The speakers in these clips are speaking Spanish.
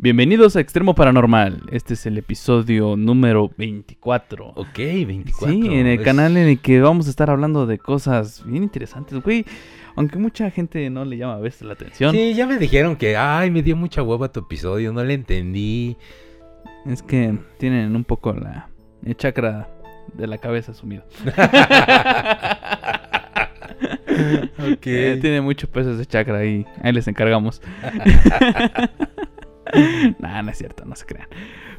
Bienvenidos a Extremo Paranormal. Este es el episodio número 24. Ok, 24. Sí, en el Es- canal en el que vamos a estar hablando de cosas bien interesantes, güey. Aunque mucha gente no le llama a veces la atención. Sí, ya me dijeron que, ay, me dio mucha hueva tu episodio, no le entendí. Es que tienen un poco la el chakra de la cabeza sumido. Ok. Eh, tiene mucho peso ese chakra ahí. Ahí les encargamos. nah, no es cierto, no se crean.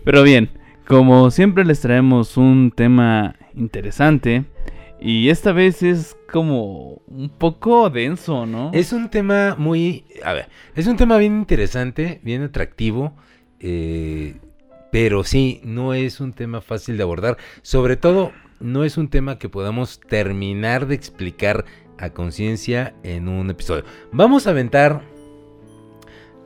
Pero bien, como siempre les traemos un tema interesante. Y esta vez es como un poco denso, ¿no? Es un tema muy, a ver, es un tema bien interesante, bien atractivo, eh, pero sí, no es un tema fácil de abordar. Sobre todo, no es un tema que podamos terminar de explicar a conciencia en un episodio. Vamos a aventar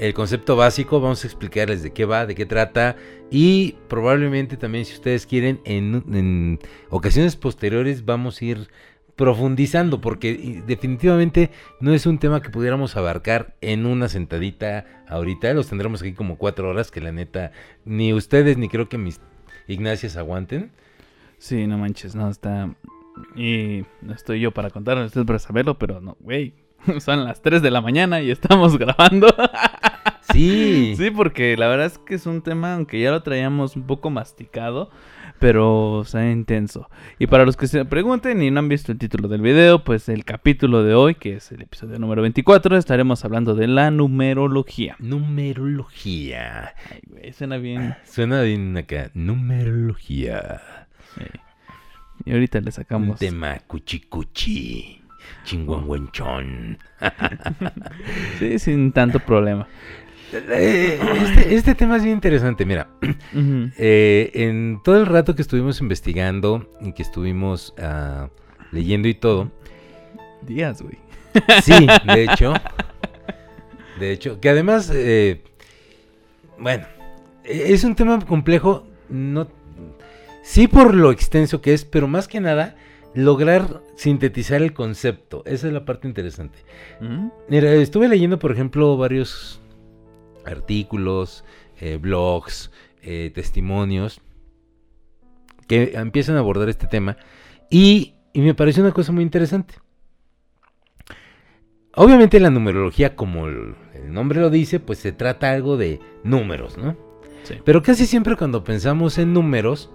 el concepto básico, vamos a explicarles de qué va, de qué trata y probablemente también si ustedes quieren en, ocasiones posteriores vamos a ir profundizando porque definitivamente no es un tema que pudiéramos abarcar en una sentadita ahorita, los tendremos aquí como cuatro horas que la neta ni ustedes ni creo que mis Ignacias aguanten. Sí, no manches, no, está... Y no estoy yo para contarles, ustedes para saberlo, pero no, güey. Son las 3 de la mañana y estamos grabando. Sí, Sí, porque la verdad es que es un tema, aunque ya lo traíamos un poco masticado, pero o sea, intenso. Y para los que se pregunten y no han visto el título del video, pues el capítulo de hoy, que es el episodio número 24, estaremos hablando de la numerología. numerología. Ay, güey, suena bien. Suena bien acá, numerología. Sí. Y ahorita le Un sacamos. tema cuchi cuchi. Chinguanguanchón. Sí, sin tanto problema. Eh, Este, este tema es bien interesante, mira. Eh, en todo el rato que estuvimos investigando y que estuvimos ah, leyendo y todo, Días, güey. sí, de hecho, de hecho, que además, eh, bueno, e- es un tema complejo, no, sí por lo extenso que es, pero más que nada lograr sintetizar el concepto, esa es la parte interesante. Ujú. Mira, estuve leyendo, por ejemplo, varios artículos, eh, blogs, eh, testimonios que empiezan a abordar este tema y, y me pareció una cosa muy interesante. Obviamente la numerología, como el, el nombre lo dice, pues se trata algo de números, ¿no? Sí. Pero casi siempre cuando pensamos en números,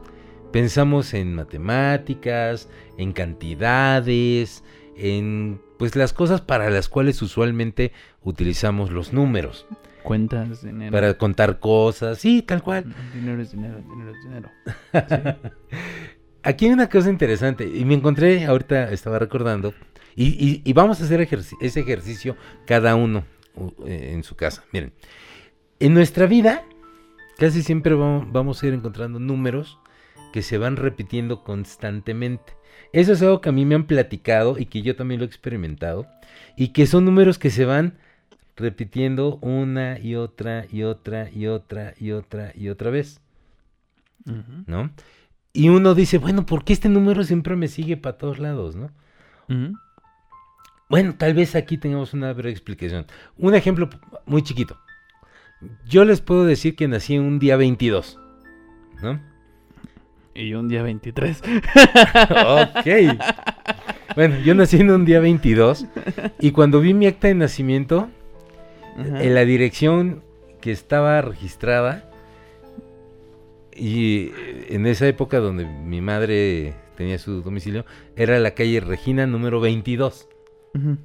pensamos en matemáticas, en cantidades, en pues las cosas para las cuales usualmente utilizamos los números, Cuentas, dinero. para contar cosas, sí, tal cual. Dinero es dinero, dinero es dinero. Aquí hay una cosa interesante y me encontré, ahorita estaba recordando, y, y- y vamos a hacer ese ejercicio cada uno eh, en su casa. Miren, en nuestra vida casi siempre vamos, vamos a ir encontrando números que se van repitiendo constantemente. Eso es algo que a mí me han platicado y que yo también lo he experimentado y que son números que se van repitiendo una y otra y otra y otra y otra y otra vez. ¿no? Y uno dice, bueno, ¿por qué este número siempre me sigue para todos lados, no? Bueno, tal vez aquí tengamos una breve explicación. Un ejemplo muy chiquito. Yo les puedo decir que nací un día 22, ¿no? Y un día 23. ok. Bueno, yo nací en un día 22 y cuando vi mi acta de nacimiento, Ajá. en la dirección que estaba registrada y en esa época donde mi madre tenía su domicilio era la calle Regina número 22. Ujú.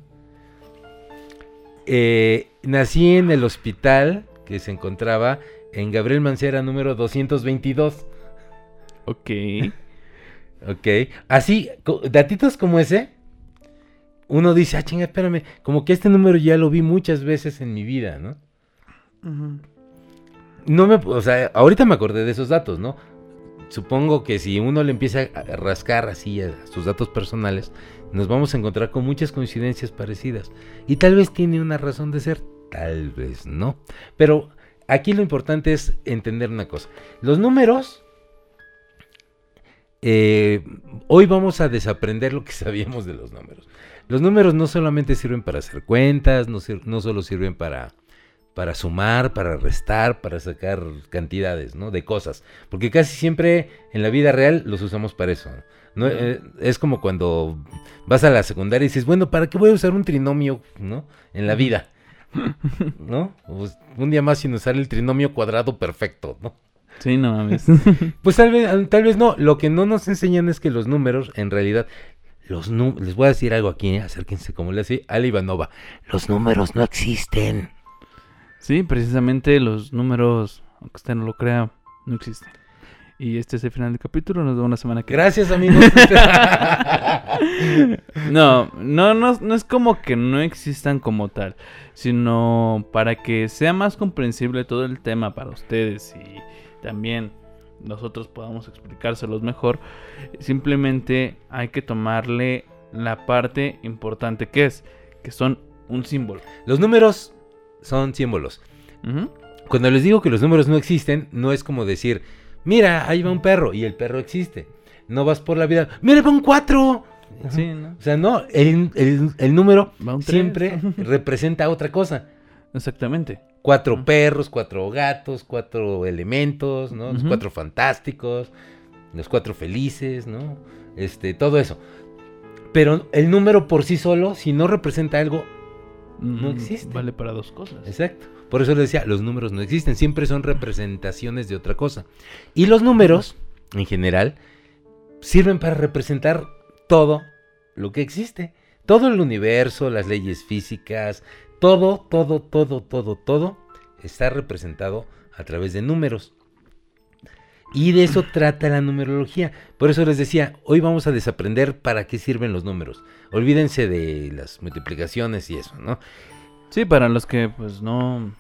Eh, nací en el hospital que se encontraba en Gabriel Mancera número 222. Ok. Ok, así, datitos como ese, uno dice, ah, chinga, espérame, como que este número ya lo vi muchas veces en mi vida, ¿no? No me, o sea, ahorita me acordé de esos datos, ¿no? Supongo que si uno le empieza a rascar así a sus datos personales, nos vamos a encontrar con muchas coincidencias parecidas. Y tal vez tiene una razón de ser, tal vez no. Pero aquí lo importante es entender una cosa. Los números, eh, hoy vamos a desaprender lo que sabíamos de los números. Los números no solamente sirven para hacer cuentas, no, sir- no solo sirven para para sumar, para restar, para sacar cantidades, ¿no? De cosas. Porque casi siempre en la vida real los usamos para eso. ¿no? Eh, es como cuando vas a la secundaria y dices, bueno, ¿para qué voy a usar un trinomio, ¿no? En la vida. ¿No? Pues, un día más sin usar el trinomio cuadrado perfecto, ¿no? Sí, no mames. Pues tal vez, tal vez no. Lo que no nos enseñan es que los números, en realidad, los les voy a decir algo aquí, ¿eh? acérquense como le hace Ale Ivanova. Los números no existen. Sí, precisamente los números, aunque usted no lo crea, no existen. Y este es el final del capítulo, nos vemos la semana que Gracias, amigos. No, no, no, no es como que no existan como tal, sino para que sea más comprensible todo el tema para ustedes y también nosotros podamos explicárselos mejor, simplemente hay que tomarle la parte importante que es, que son un símbolo. los números son símbolos. Cuando les digo que los números no existen, no es como decir, mira, ahí va un perro y el perro existe. No vas por la vida, mira, va un cuatro. Sí, ¿no? O sea, no, el, el- el número siempre representa otra cosa. Exactamente. Cuatro perros, cuatro gatos, cuatro elementos, ¿no? Los cuatro fantásticos, los cuatro felices, ¿no? Este, todo eso. Pero el número por sí solo, si no representa algo, No Mm, existe. Vale para dos cosas. exacto. Por eso les decía, los números no existen, siempre son representaciones de otra cosa. Y los números, en general, sirven para representar todo lo que existe. Todo el universo, las leyes físicas, todo, todo, todo, todo, todo está representado a través de números. Y de eso trata la numerología. Por eso les decía, hoy vamos a desaprender para qué sirven los números. Olvídense de las multiplicaciones y eso, ¿no? Sí, para los que pues no,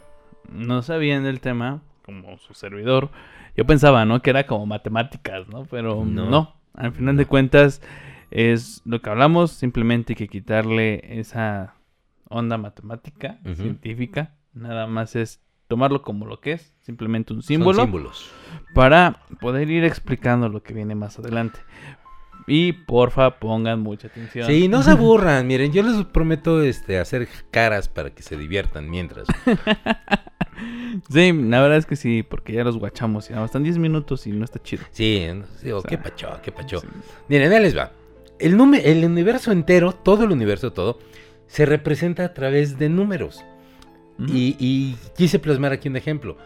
no sabían del tema, como su servidor, yo pensaba, ¿no? Que era como matemáticas, ¿no? Pero No. no, al final de cuentas es lo que hablamos, simplemente hay que quitarle esa onda matemática, científica, nada más es tomarlo como lo que es, simplemente un Son símbolo, símbolos. para poder ir explicando lo que viene más adelante. Y porfa, pongan mucha atención. Sí, no se aburran, miren, yo les prometo este hacer caras para que se diviertan mientras. Sí, la verdad es que sí, porque ya los guachamos y nada están 10 minutos y no está chido. Sí, oh, O sea, qué pacho, qué pacho. Sí. Miren, ahí les va. El, el universo entero, todo el universo, todo, se representa a través de números. Y, y quise plasmar aquí un ejemplo.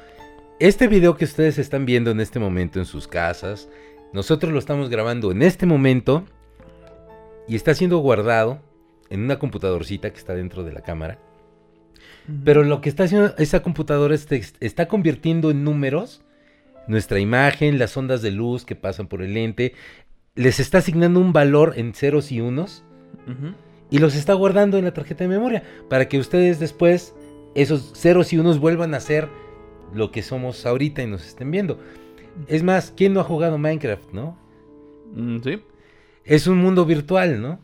Este video que ustedes están viendo en este momento en sus casas, nosotros lo estamos grabando en este momento y está siendo guardado en una computadorcita que está dentro de la cámara. Pero lo que está haciendo esa computadora es te- está convirtiendo en números nuestra imagen, las ondas de luz que pasan por el lente, les está asignando un valor en ceros y unos. Y los está guardando en la tarjeta de memoria para que ustedes después esos ceros y unos vuelvan a ser lo que somos ahorita y nos estén viendo. Es más, ¿quién no ha jugado Minecraft, no? Mm, Sí. Es un mundo virtual, ¿no?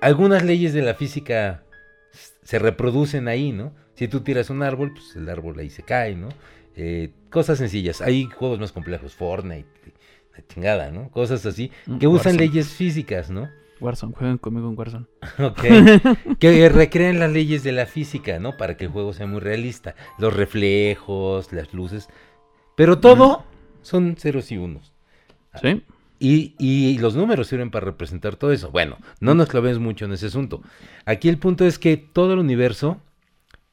Algunas leyes de la física se reproducen ahí, ¿no? Si tú tiras un árbol, pues el árbol ahí se cae, ¿no? Eh, cosas sencillas. Hay juegos más complejos, Fortnite, la chingada, ¿no? Cosas así, Mm, que usan Warzone. leyes físicas, ¿no? Warzone, jueguen conmigo en Warzone. Ok. que recrean las leyes de la física, ¿no? Para que el juego sea muy realista. Los reflejos, las luces. Pero todo son ceros y unos. Sí. Y, y los números sirven para representar todo eso. Bueno, no nos clavemos mucho en ese asunto. Aquí el punto es que todo el universo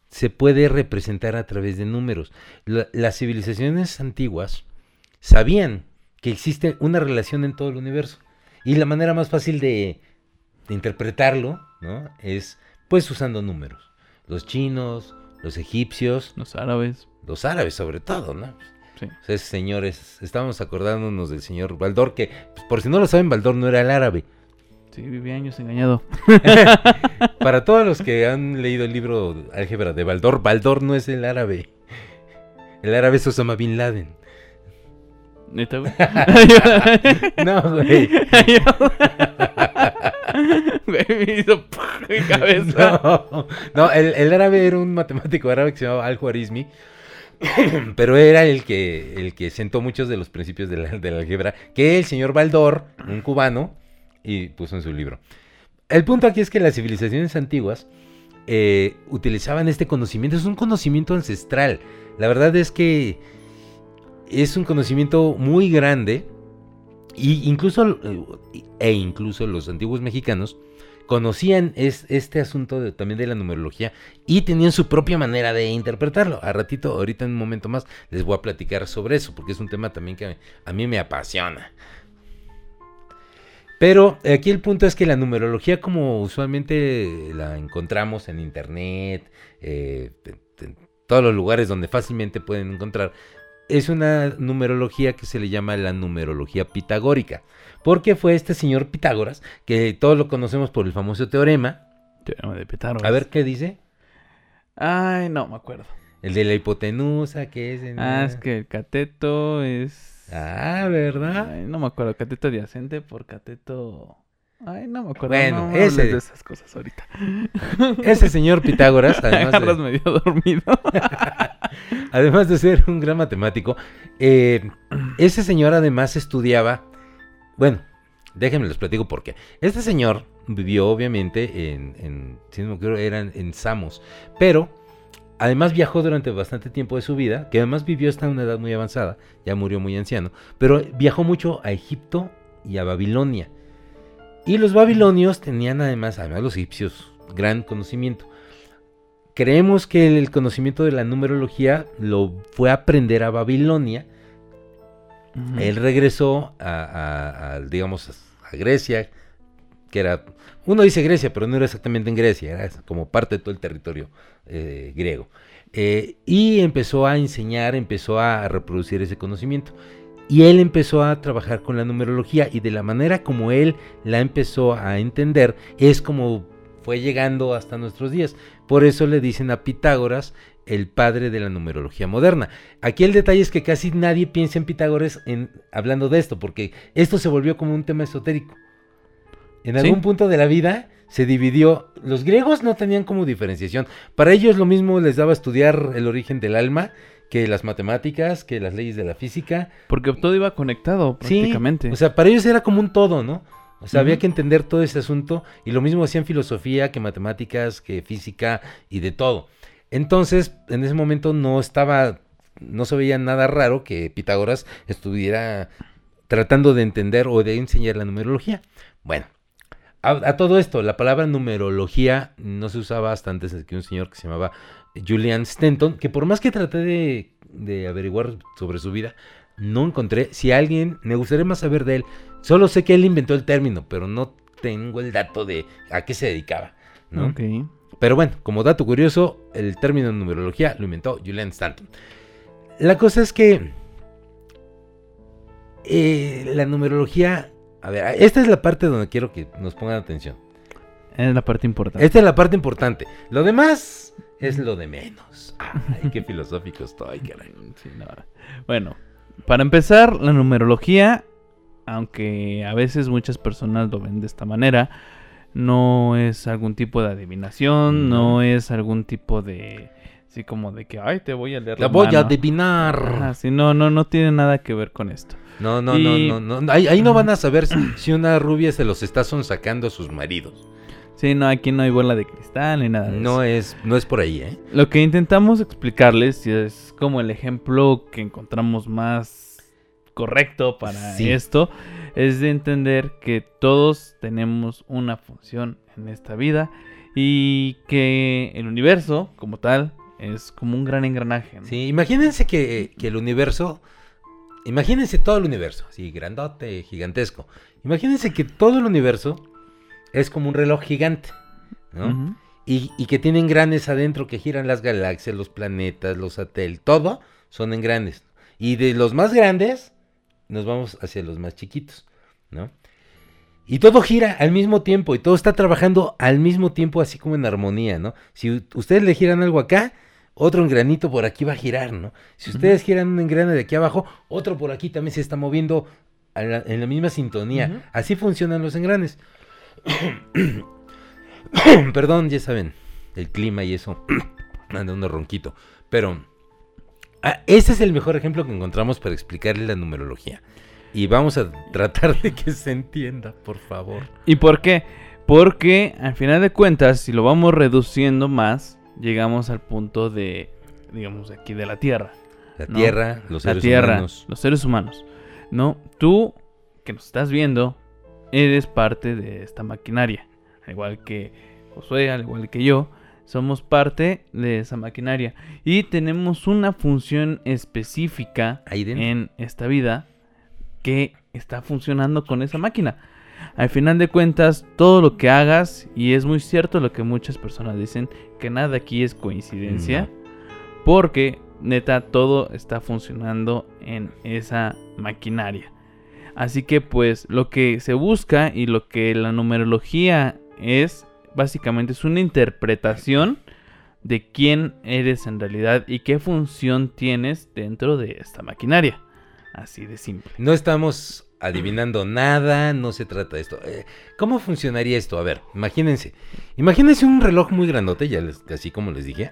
se puede representar a través de números. La- las civilizaciones antiguas sabían que existe una relación en todo el universo. Y la manera más fácil de, de interpretarlo, ¿no? Es pues usando números. Los chinos, los egipcios, Los árabes. los árabes sobre todo, ¿no? Sí. Sea, señores, estábamos acordándonos del señor Baldor, que pues, por si no lo saben, Baldor no era el árabe. Sí, viví años engañado. Para todos los que han leído el libro Álgebra de Baldor, Baldor no es el árabe. El árabe es Osama Bin Laden. Neta, güey. No, güey. Güey, me hizo mi cabeza. No, no, el, el árabe era un matemático árabe que se llamaba Al-Khwarizmi. Pero era el que, el que sentó muchos de los principios de la, de la álgebra, que el señor Baldor, un cubano, y puso en su libro. El punto aquí es que las civilizaciones antiguas eh, utilizaban este conocimiento. Es un conocimiento ancestral. La verdad es que es un conocimiento muy grande. Y incluso, eh, e incluso los antiguos mexicanos conocían es, este asunto también de la numerología y tenían su propia manera de interpretarlo. A ratito, ahorita en un momento más, les voy a platicar sobre eso, porque es un tema también que a mí me apasiona. Pero aquí el punto es que la numerología, como usualmente la encontramos en internet, eh, en todos los lugares donde fácilmente pueden encontrar, es una numerología que se le llama la numerología pitagórica. Porque fue este señor Pitágoras, que todos lo conocemos por el famoso teorema. Teorema de Pitágoras. A ver qué dice. Ay, no me acuerdo. El de la hipotenusa, que es. Ah, es que el cateto es. Ah, ¿verdad? Ay, no me acuerdo. Cateto adyacente por cateto. Ay, no me acuerdo. Bueno, no, ese. de esas cosas ahorita. Ese señor Pitágoras, además. De... medio dormido. además de ser un gran matemático, eh, ese señor además estudiaba bueno, déjenme les platico por qué. Este señor vivió obviamente en, en si no me acuerdo, eran en Samos, pero además viajó durante bastante tiempo de su vida, que además vivió hasta una edad muy avanzada, ya murió muy anciano, pero viajó mucho a Egipto y a Babilonia. Y los babilonios tenían además, además los egipcios, gran conocimiento. Creemos que el conocimiento de la numerología lo fue a aprender a Babilonia él regresó a, digamos, a Grecia, que era, uno dice Grecia, pero no era exactamente en Grecia, era como parte de todo el territorio eh, griego. Eh, y empezó a enseñar, empezó a reproducir ese conocimiento. Y él empezó a trabajar con la numerología y de la manera como él la empezó a entender es como fue llegando hasta nuestros días. Por eso le dicen a Pitágoras el padre de la numerología moderna. Aquí el detalle es que casi nadie piensa en Pitágoras en, hablando de esto, porque esto se volvió como un tema esotérico. En algún punto de la vida se dividió. Los griegos no tenían como diferenciación. Para ellos lo mismo les daba estudiar el origen del alma que las matemáticas, que las leyes de la física. Porque todo iba conectado prácticamente. o sea, para ellos era como un todo, ¿no? O sea, había que entender todo ese asunto y lo mismo hacían filosofía que matemáticas, que física y de todo. Entonces, en ese momento no estaba, no se veía nada raro que Pitágoras estuviera tratando de entender o de enseñar la numerología. Bueno, a, todo esto, la palabra numerología no se usaba hasta antes de que un señor que se llamaba Julian Stenton, que por más que traté de, de averiguar sobre su vida, no encontré. Si alguien, me gustaría más saber de él. Solo sé que él inventó el término, pero no tengo el dato de a qué se dedicaba. ¿no? Pero bueno, como dato curioso, el término numerología lo inventó Julian Stanton. La cosa es que eh, la numerología, a ver, esta es la parte donde quiero que nos pongan atención. Es la parte importante. Esta es la parte importante. Lo demás es lo de menos. Ay, qué filosófico estoy, caray. Bueno, para empezar, la numerología, aunque a veces muchas personas lo ven de esta manera, no es algún tipo de adivinación, no, es algún tipo de... Así como de que, ay, te voy a leer la, voy a adivinar. sí, no, no, no tiene nada que ver con esto. No, no, no, no, no. Ahí, no van a saber si, una rubia se los está sonsacando a sus maridos. Sí, no, aquí no hay bola de cristal ni nada. no es, no es por ahí, ¿eh? Lo que intentamos explicarles es como el ejemplo que encontramos más correcto para esto es de entender que todos tenemos una función en esta vida y que el universo como tal es como un gran engranaje. Sí, imagínense que, el universo, imagínense todo el universo, así grandote, gigantesco. Imagínense que todo el universo es como un reloj gigante, ¿no? y, y, que tienen engranes adentro que giran las galaxias, los planetas, los satélites, todo son engranes. Y de los más grandes nos vamos hacia los más chiquitos, ¿no? Y todo gira al mismo tiempo y todo está trabajando al mismo tiempo, así como en armonía, ¿no? Si ustedes le giran algo acá, otro engranito por aquí va a girar, ¿no? Si ustedes giran un engrane de aquí abajo, otro por aquí también se está moviendo en la misma sintonía. Así funcionan los engranes. Perdón, ya saben, el clima y eso. Anda un ronquito. Pero Ah, este es el mejor ejemplo que encontramos para explicarle la numerología. Y vamos a tratar de que se entienda, por favor. ¿Y por qué? Porque al final de cuentas, si lo vamos reduciendo más, llegamos al punto de, digamos, aquí de la Tierra. La ¿no? Tierra, los la seres Tierra, humanos. los seres humanos. ¿No? Tú, que nos estás viendo, eres parte de esta maquinaria. Al igual que Josué, al igual que yo, somos parte de esa maquinaria. Y tenemos una función específica en esta vida que está funcionando con esa máquina. Al final de cuentas, todo lo que hagas, y es muy cierto lo que muchas personas dicen, que nada aquí es coincidencia, porque neta todo está funcionando en esa maquinaria. Así que pues lo que se busca y lo que la numerología es, básicamente es una interpretación de quién eres en realidad y qué función tienes dentro de esta maquinaria. Así de simple. No estamos adivinando nada, no se trata de esto. Eh, ¿Cómo funcionaría esto? A ver, imagínense. Imagínense un reloj muy grandote, ya les- así como les dije.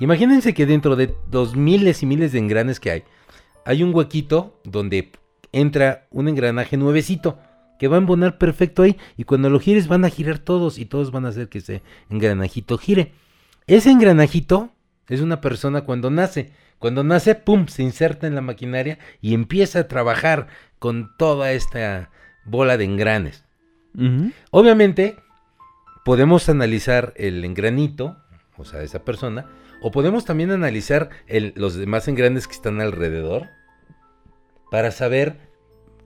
Imagínense que dentro de los miles y miles de engranes que hay, hay un huequito donde entra un engranaje nuevecito que va a embonar perfecto ahí y cuando lo gires van a girar todos y todos van a hacer que ese engranajito gire. Ese engranajito es una persona cuando nace. Cuando nace, pum, se inserta en la maquinaria y empieza a trabajar con toda esta bola de engranes. Obviamente, podemos analizar el engranito, o sea, esa persona, o podemos también analizar el- los demás engranes que están alrededor para saber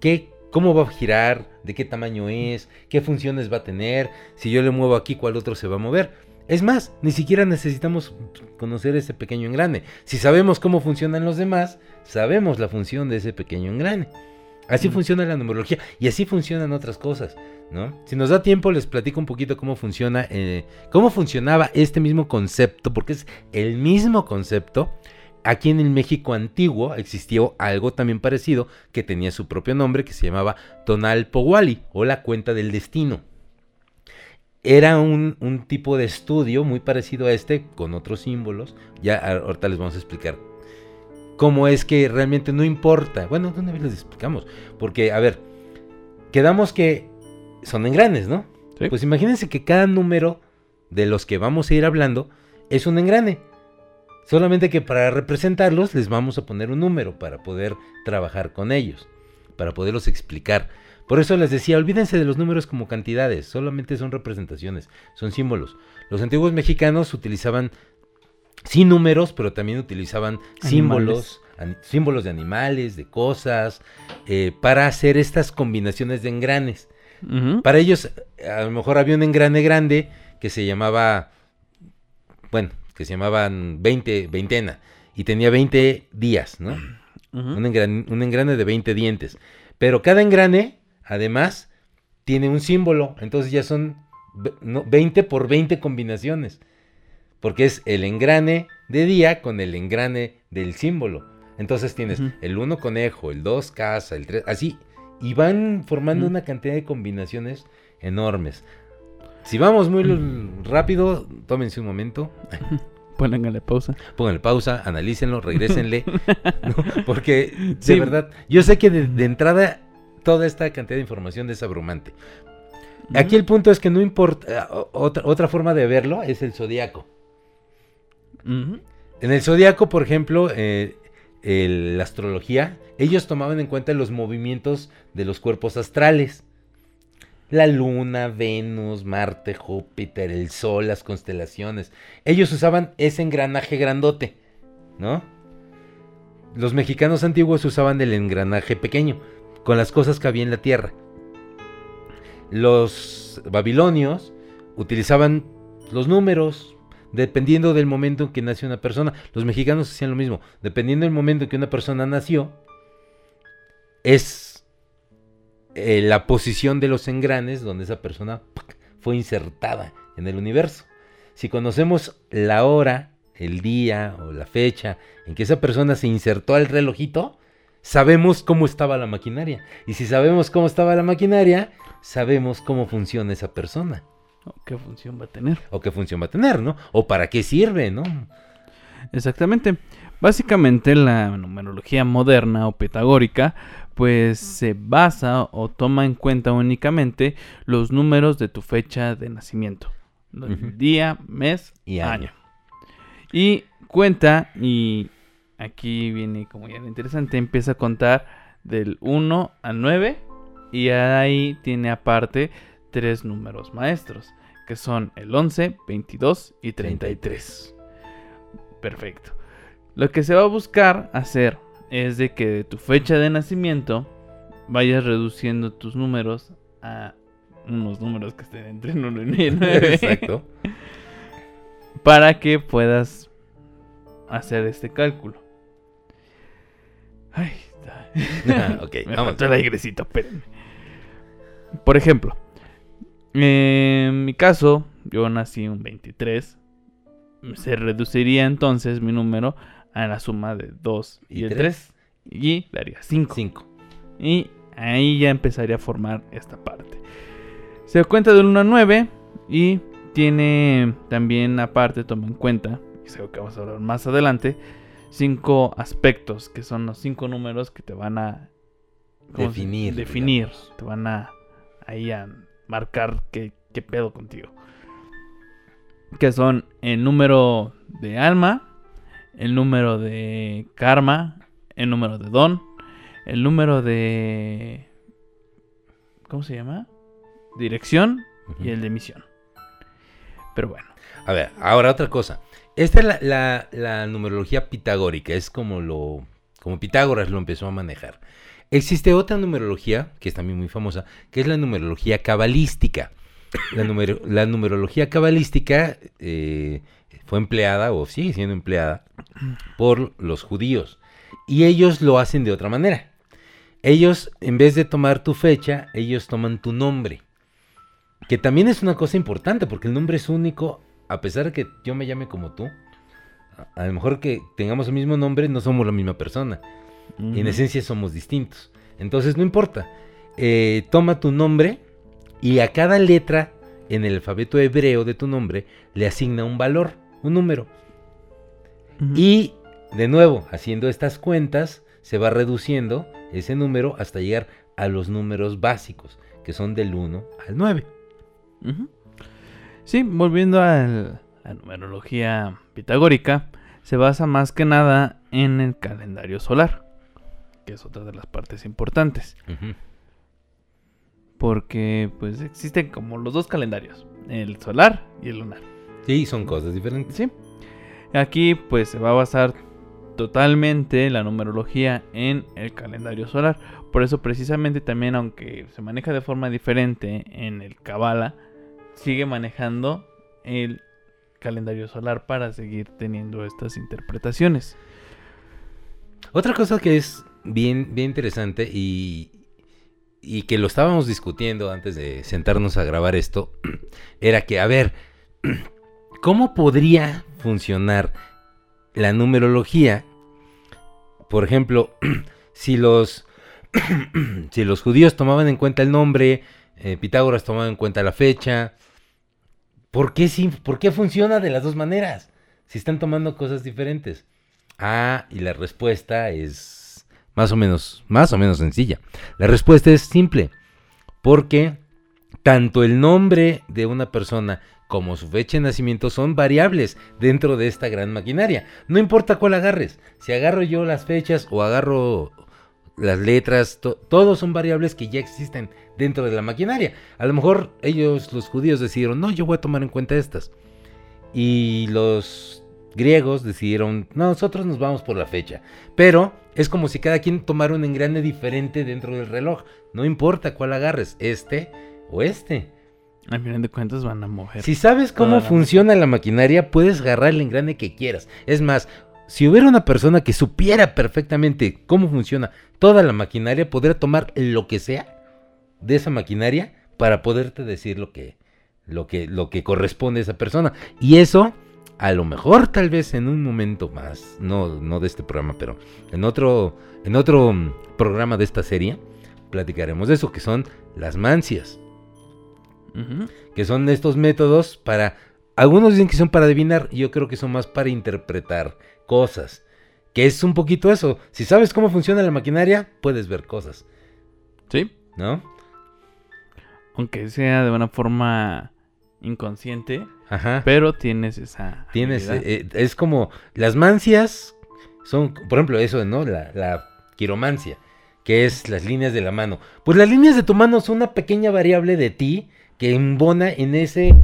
qué, cómo va a girar, de qué tamaño es, qué funciones va a tener, si yo le muevo aquí, cuál otro se va a mover. Es más, ni siquiera necesitamos conocer ese pequeño engrane. Si sabemos cómo funcionan los demás, sabemos la función de ese pequeño engrane. Así Mm. funciona la numerología y así funcionan otras cosas, ¿no? Si nos da tiempo les platico un poquito cómo funciona, eh, cómo funcionaba este mismo concepto, porque es el mismo concepto. Aquí en el México antiguo existió algo también parecido que tenía su propio nombre que se llamaba Tonal Powali o la cuenta del destino. Era un, un tipo de estudio muy parecido a este con otros símbolos. Ya ahorita les vamos a explicar cómo es que realmente no importa. Bueno, de una vez les explicamos. Porque, a ver, quedamos que son engranes, ¿no? Sí. Pues imagínense que cada número de los que vamos a ir hablando es un engrane. Solamente que para representarlos les vamos a poner un número para poder trabajar con ellos, para poderlos explicar. Por eso les decía, olvídense de los números como cantidades, solamente son representaciones, son símbolos. Los antiguos mexicanos utilizaban sí números, pero también utilizaban símbolos, símbolos de animales, de cosas, eh, para hacer estas combinaciones de engranes. Para ellos, a lo mejor había un engrane grande que se llamaba, bueno, que se llamaban 20, veintena, y tenía 20 días, ¿no? Ujú. un, engran- un engrane de 20 dientes. Pero cada engrane, además, tiene un símbolo. Entonces ya son ve- no, 20 por 20 combinaciones. Porque es el engrane de día con el engrane del símbolo. Entonces tienes Ujú. el 1 conejo, el 2 casa, el 3, así. Y van formando Ujú. una cantidad de combinaciones enormes. Si vamos muy rápido, tómense un momento. Pónganle pausa. Pónganle pausa, analícenlo, regrésenle. ¿no? Porque, de Sí. verdad, yo sé que de, de entrada toda esta cantidad de información es abrumante. Aquí el punto es que no importa, otra, otra forma de verlo es el zodiaco. En el zodiaco, por ejemplo, eh, el- la astrología, ellos tomaban en cuenta los movimientos de los cuerpos astrales. La luna, Venus, Marte, Júpiter, el Sol, las constelaciones. Ellos usaban ese engranaje grandote, ¿no? Los mexicanos antiguos usaban el engranaje pequeño, con las cosas que había en la tierra. Los babilonios utilizaban los números, dependiendo del momento en que nació una persona. Los mexicanos hacían lo mismo. Dependiendo del momento en que una persona nació, es eh, la posición de los engranes donde esa persona ¡pac! fue insertada en el universo. Si conocemos la hora, el día o la fecha en que esa persona se insertó al relojito, sabemos cómo estaba la maquinaria. Y si sabemos cómo estaba la maquinaria, sabemos cómo funciona esa persona. Oh, ¿Qué función va a tener? O qué función va a tener, ¿no? O para qué sirve, ¿no? Exactamente. Básicamente la numerología moderna o pitagórica, pues se basa o toma en cuenta únicamente los números de tu fecha de nacimiento. Día, mes Y año. año. Y cuenta, y aquí viene como ya lo interesante, empieza a contar del 1 al 9 y ahí tiene aparte tres números maestros, que son el 11, 22 y 33. Perfecto. Lo que se va a buscar hacer es de que de tu fecha de nacimiento vayas reduciendo tus números a unos números que estén entre 1 y 9 Exacto. para que puedas hacer este cálculo. Ay, está. ok, Me vamos. el airecito, espérenme. Por ejemplo, en mi caso, yo nací un 23. Se reduciría entonces mi número a la suma de 2 y, ¿Y tres? 3. Y daría 5. 5. Y ahí ya empezaría a formar esta parte. Se cuenta del 1 a 9 y tiene también aparte, toma en cuenta, y algo que vamos a hablar más adelante, cinco aspectos que son los cinco números que te van a ¿cómo se- Definir, definir, te van a ahí a marcar qué, qué pedo contigo. Que son el número de alma, el número de karma, el número de don, el número de... ¿Cómo se llama? Dirección y el de misión. Pero bueno. A ver, ahora otra cosa. Esta es la, la- la numerología pitagórica, es como lo como Pitágoras lo empezó a manejar. Existe otra numerología, que es también muy famosa, que es la numerología cabalística. La, numero- la numerología cabalística eh, fue empleada, o sigue siendo empleada, por los judíos. Y ellos lo hacen de otra manera. Ellos, en vez de tomar tu fecha, ellos toman tu nombre. Que también es una cosa importante, porque el nombre es único, a pesar de que yo me llame como tú. A, lo mejor que tengamos el mismo nombre, no somos la misma persona. En Ujú. esencia somos distintos. Entonces no importa. Eh, toma tu nombre y a cada letra en el alfabeto hebreo de tu nombre le asigna un valor, un número. Y de nuevo, haciendo estas cuentas, se va reduciendo ese número hasta llegar a los números básicos, que son del 1 al 9. Ujú. Sí, volviendo al- a la numerología pitagórica, se basa más que nada en el calendario solar, que es otra de las partes importantes, porque pues existen como los dos calendarios, el solar y el lunar. Sí, son cosas diferentes. ¿sí? Aquí pues se va a basar totalmente la numerología en el calendario solar. Por eso precisamente también aunque se maneja de forma diferente en el Kabbalah, sigue manejando el calendario solar para seguir teniendo estas interpretaciones. Otra cosa que es bien, bien interesante y, y que lo estábamos discutiendo antes de sentarnos a grabar esto, era que, a ver, ¿cómo podría funcionar la numerología? Por ejemplo, si los, si los judíos tomaban en cuenta el nombre, eh, Pitágoras tomaba en cuenta la fecha, ¿por qué, ¿por qué funciona de las dos maneras? Si están tomando cosas diferentes. Ah, y la respuesta es más o menos, más o menos sencilla. La respuesta es simple, porque tanto el nombre de una persona como su fecha de nacimiento son variables dentro de esta gran maquinaria. No importa cuál agarres, si agarro yo las fechas o agarro las letras, to- todos son variables que ya existen dentro de la maquinaria. A lo mejor ellos, los judíos, decidieron, no, yo voy a tomar en cuenta estas. Y los griegos decidieron, no, nosotros nos vamos por la fecha. Pero es como si cada quien tomara un engrane diferente dentro del reloj. No importa cuál agarres, este o este. Al final de cuentas van a mover. Si sabes cómo funciona la maquinaria, puedes agarrar el engrane que quieras. Es más, si hubiera una persona que supiera perfectamente cómo funciona toda la maquinaria, podría tomar lo que sea de esa maquinaria para poderte decir lo que, lo que, lo que corresponde a esa persona. Y eso, a lo mejor, tal vez en un momento más, no, no de este programa, pero en otro, en otro mm, programa de esta serie, platicaremos de eso, que son las mancias Que son estos métodos para... Algunos dicen que son para adivinar, yo creo que son más para interpretar cosas. Que es un poquito eso. Si sabes cómo funciona la maquinaria, puedes ver cosas, Sí. ¿no? Aunque sea de una forma inconsciente, Ajá. pero tienes esa. Tienes, habilidad. eh, es como las mancias son, por ejemplo, eso, ¿no? La, la quiromancia, que es las líneas de la mano. Pues las líneas de tu mano son una pequeña variable de ti que embona en ese,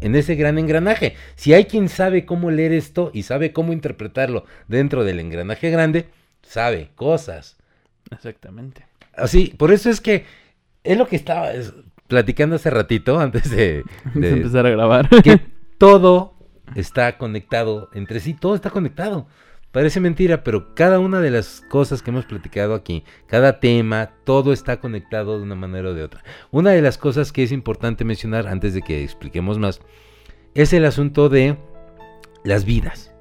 en ese gran engranaje. Si hay quien sabe cómo leer esto y sabe cómo interpretarlo dentro del engranaje grande, sabe cosas. Exactamente. Así, por eso es que es lo que estaba es, platicando hace ratito, antes de- empezar a grabar. que todo está conectado entre sí, todo está conectado. Parece mentira, pero cada una de las cosas que hemos platicado aquí, cada tema, todo está conectado de una manera o de otra. Una de las cosas que es importante mencionar antes de que expliquemos más es el asunto de las vidas.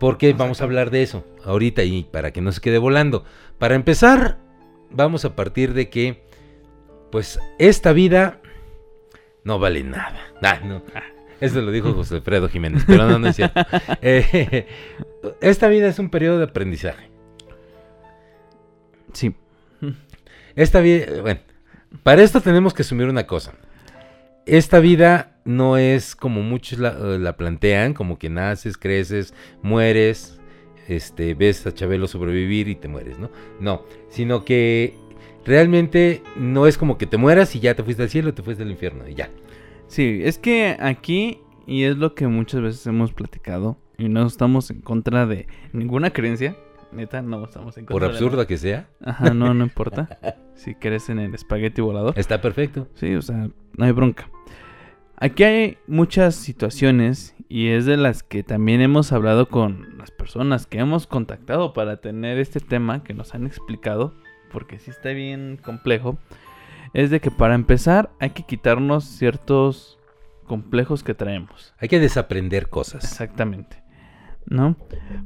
Porque vamos a hablar de eso ahorita y para que no se quede volando. Para empezar, vamos a partir de que, pues, esta vida no vale nada. Ah, no. Eso lo dijo José Alfredo Jiménez, pero no, no es cierto. Eh, esta vida es un periodo de aprendizaje. Sí. Esta vida, bueno, para esto tenemos que asumir una cosa. Esta vida no es como muchos la, eh, la plantean, como que naces, creces, mueres, este, ves a Chabelo sobrevivir y te mueres, ¿no? No, sino que realmente no es como que te mueras y ya te fuiste al cielo, te fuiste al infierno y ya. Sí, es que aquí, y es lo que muchas veces hemos platicado, y no estamos en contra de ninguna creencia. Neta, no estamos en Por contra de absurda que sea. Ajá, no, no importa. si crees en el espagueti volador. está perfecto. Sí, o sea, no hay bronca. Aquí hay muchas situaciones y es de las que también hemos hablado con las personas que hemos contactado para tener este tema que nos han explicado, porque sí está bien complejo. Es de que para empezar hay que quitarnos ciertos complejos que traemos. Hay que desaprender cosas. Exactamente. ¿No?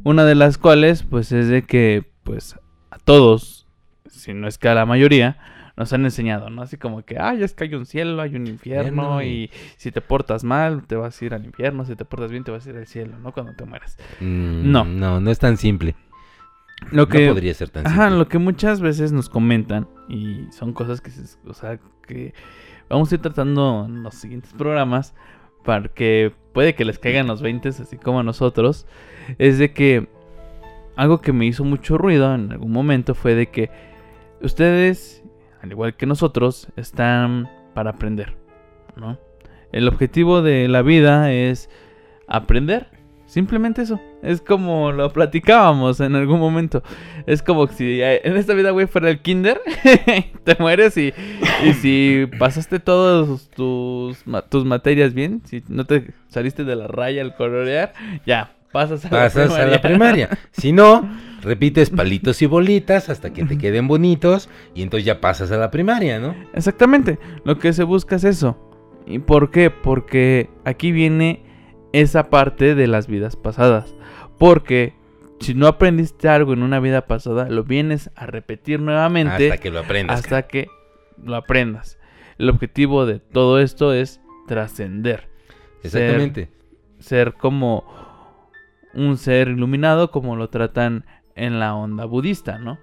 Una de las cuales, pues, es de que, pues, a todos, si no es que a la mayoría, nos han enseñado, ¿no? Así como que, ya es que hay un cielo, hay un infierno, Bueno, y si te portas mal, te vas a ir al infierno, si te portas bien, te vas a ir al cielo, ¿no? Cuando te mueras. Mm, No. No, no es tan simple. Lo que, No podría ser tan Ajá, simple. lo que muchas veces nos comentan, y son cosas que, se- o sea, que vamos a ir tratando en los siguientes programas, para que puede que les caigan los 20, así como a nosotros, es de que algo que me hizo mucho ruido en algún momento fue de que ustedes, al igual que nosotros, están para aprender, ¿no? El objetivo de la vida es aprender, simplemente eso. Es como lo platicábamos en algún momento. Es como si eh, en esta vida, güey, fuera el kinder, te mueres y, y si pasaste todas tus, tus materias bien, si no te saliste de la raya al colorear, ya, pasas a Pasas la a la primaria. Si no, repites palitos y bolitas hasta que te queden bonitos y entonces ya pasas a la primaria, ¿no? Exactamente, lo que se busca es eso. ¿Y por qué? Porque aquí viene esa parte de las vidas pasadas. Porque si no aprendiste algo en una vida pasada, lo vienes a repetir nuevamente Hasta que lo aprendas. hasta que lo aprendas. El objetivo de todo esto es trascender. Exactamente. Ser como un ser iluminado como lo tratan en la onda budista, ¿no?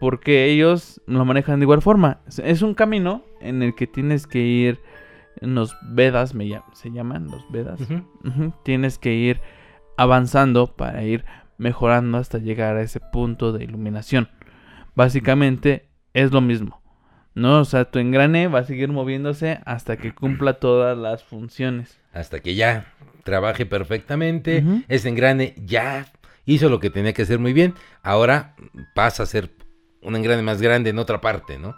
Porque ellos lo manejan de igual forma. Es- un camino en el que tienes que ir los Vedas, me se llaman los Vedas. Tienes que ir avanzando para ir mejorando hasta llegar a ese punto de iluminación. Básicamente es lo mismo. ¿No? O sea, tu engrane va a seguir moviéndose hasta que cumpla todas las funciones. Hasta que ya trabaje perfectamente. Ujú. Ese engrane ya hizo lo que tenía que hacer muy bien. Ahora pasa a ser un engrane más grande en otra parte, ¿no?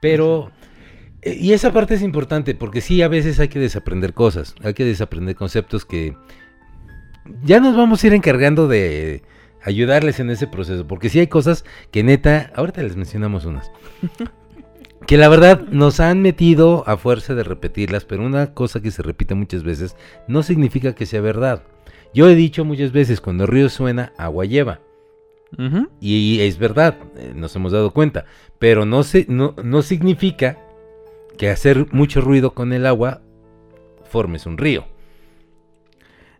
Pero... Y esa parte es importante porque sí, a veces hay que desaprender cosas, hay que desaprender conceptos que ya nos vamos a ir encargando de ayudarles en ese proceso, porque sí hay cosas que neta, ahorita les mencionamos unas, que la verdad nos han metido a fuerza de repetirlas, pero una cosa que se repite muchas veces no significa que sea verdad. Yo he dicho muchas veces, cuando el río suena, agua lleva. Y es verdad, eh, nos hemos dado cuenta. Pero no, se, no, no significa que hacer mucho ruido con el agua formes un río.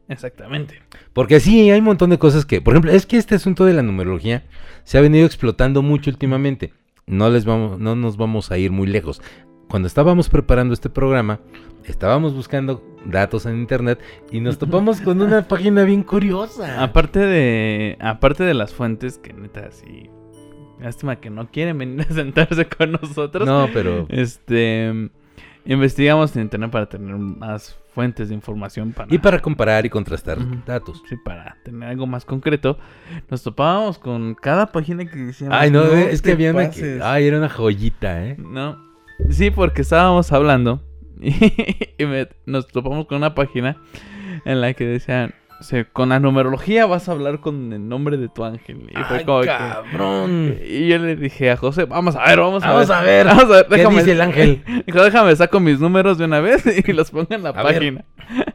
Exactamente. Porque sí, hay un montón de cosas que, por ejemplo, es que este asunto de la numerología se ha venido explotando mucho últimamente. No les vamos, no nos vamos a ir muy lejos. Cuando estábamos preparando este programa, estábamos buscando datos en internet y nos topamos con una página bien curiosa. Aparte de, aparte de las fuentes que neta sí, lástima que no quieren venir a sentarse con nosotros. No, pero Este, investigamos en internet para tener más fuentes de información para y para comparar y contrastar datos. sí, para tener algo más concreto. Nos topábamos con cada página que decíamos. Ay, no, es que había una que, pases". ay, era una joyita, ¿eh? No. Sí, porque estábamos hablando y, me- nos topamos con una página en la que decían, o sea, con la numerología vas a hablar con el nombre de tu ángel. Y fue Ay, que- cabrón. y yo le dije a José, vamos a ver, vamos a Vamos ver. a ver. Vamos a ver, ¿Qué déjame. dice el ángel? Dijo, déjame, saco mis números de una vez y los pongo en la A ver. página.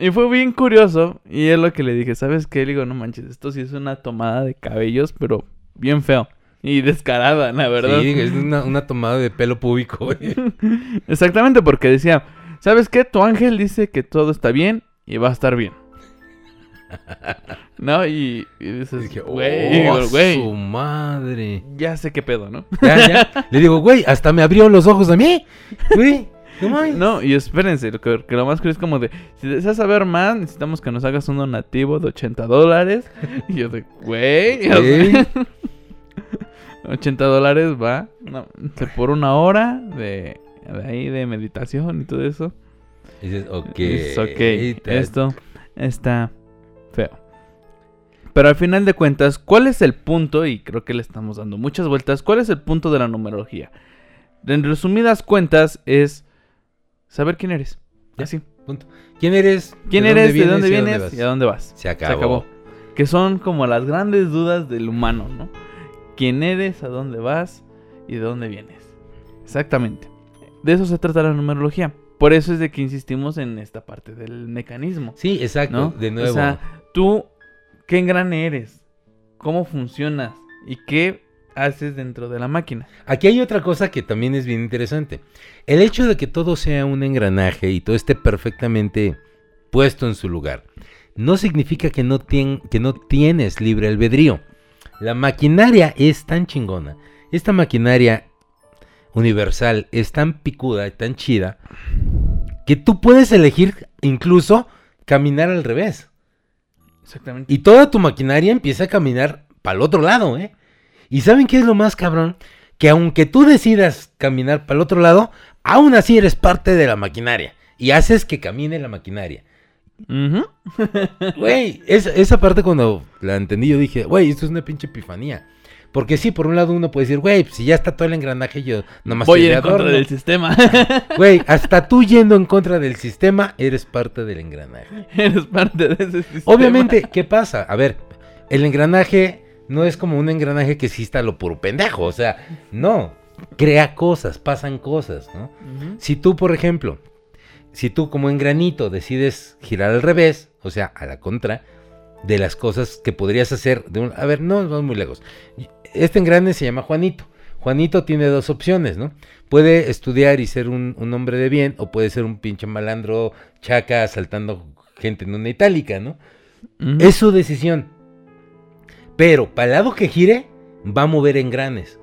Y fue bien curioso. Y es lo que le dije, ¿sabes qué? Le digo, no manches, esto sí es una tomada de cabellos, pero bien feo. Y descarada, la verdad. Sí, es una, una tomada de pelo púbico, güey. Exactamente, porque decía, ¿sabes qué? Tu ángel dice que todo está bien y va a estar bien. ¿No? Y, y dices, güey, oh, su madre. ya sé qué pedo, ¿no? Ya, ya. Le digo, güey, hasta me abrió los ojos a mí. Güey, no y espérense, lo que, que lo más curioso es como de, si deseas saber más, necesitamos que nos hagas un donativo de 80 dólares. Y yo de, güey, o sea, Güey. 80 dólares va no, por una hora de, de ahí de meditación y todo eso. Dices, ok. Es ok, esto está feo. Pero al final de cuentas, ¿cuál es el punto? Y creo que le estamos dando muchas vueltas. ¿Cuál es el punto de la numerología? En resumidas cuentas es saber quién eres. Así. punto. ¿Quién eres? ¿Quién ¿De eres? ¿De vienes dónde y vienes? ¿Y a dónde vas? Se Se acabó. acabó. Que son como las grandes dudas del humano, ¿no? ¿Quién eres? ¿A dónde vas? ¿Y de dónde vienes? Exactamente. De eso se trata la numerología. Por eso es de que insistimos en esta parte del mecanismo. Sí, exacto. ¿no? De nuevo. O sea, tú, ¿qué engrane eres? ¿Cómo funcionas? ¿Y qué haces dentro de la máquina? Aquí hay otra cosa que también es bien interesante. El hecho de que todo sea un engranaje y todo esté perfectamente puesto en su lugar, no significa que no, tienes libre albedrío. La maquinaria es tan chingona. Esta maquinaria universal es tan picuda y tan chida que tú puedes elegir incluso caminar al revés. Exactamente. Y toda tu maquinaria empieza a caminar para el otro lado, ¿eh? ¿Y saben qué es lo más cabrón? Que aunque tú decidas caminar para el otro lado, aún así eres parte de la maquinaria. Y haces que camine la maquinaria. Güey, esa, esa parte cuando la entendí yo dije, güey, esto es una pinche epifanía. Porque sí, por un lado uno puede decir, güey, pues si ya está todo el engranaje, yo nomás Voy en contra adorno". del sistema. Güey, hasta tú yendo en contra del sistema, eres parte del engranaje. Eres parte de ese sistema. Obviamente, ¿qué pasa? A ver, el engranaje no es como un engranaje que exista lo puro pendejo. O sea, no. Crea cosas, pasan cosas, ¿no? Si tú, por ejemplo, si tú como engranito decides girar al revés, o sea, a la contra, de las cosas que podrías hacer. De un- a ver, no nos vamos muy lejos. Este engrane se llama Juanito. Juanito tiene dos opciones, ¿no? Puede estudiar y ser un, un hombre de bien, o puede ser un pinche malandro chaca asaltando gente en una itálica, ¿no? Es su decisión. Pero para el lado que gire, va a mover engranes.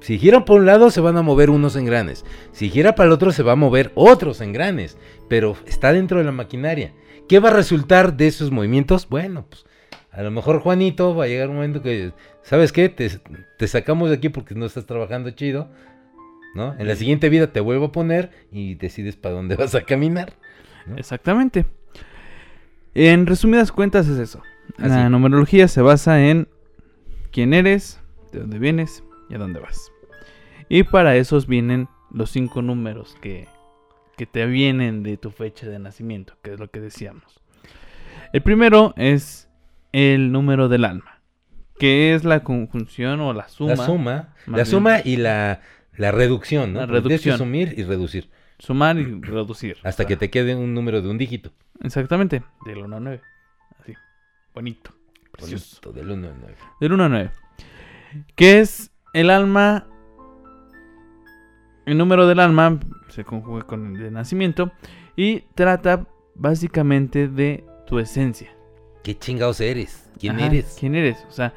Si gira por un lado, se van a mover unos engranes. Si gira para el otro, se va a mover otros engranes. Pero está dentro de la maquinaria. ¿Qué va a resultar de esos movimientos? Bueno, pues a lo mejor Juanito va a llegar un momento que, ¿sabes qué? Te, te sacamos de aquí porque no estás trabajando chido. ¿No? En la siguiente vida te vuelvo a poner y decides para dónde vas a caminar. ¿no? Exactamente. En resumidas cuentas es eso. La numerología se basa en quién eres, de dónde vienes y a dónde vas. Y para esos vienen los cinco números que, que te vienen de tu fecha de nacimiento, que es lo que decíamos. El primero es el número del alma, que es la conjunción o la suma. la suma, la bien. suma y la, la reducción, ¿no? La reducción. sumir y reducir. Sumar y reducir. Hasta que te quede un número de un dígito. Exactamente, del 1 a 9. Así, bonito, precioso. Bonito, del 1 al 9. Del 1 a 9. Que es el alma. El número del alma se conjuga con el de nacimiento. Y trata básicamente de tu esencia. ¿Qué chingados eres? ¿Quién Ajá, eres? ¿Quién eres? O sea,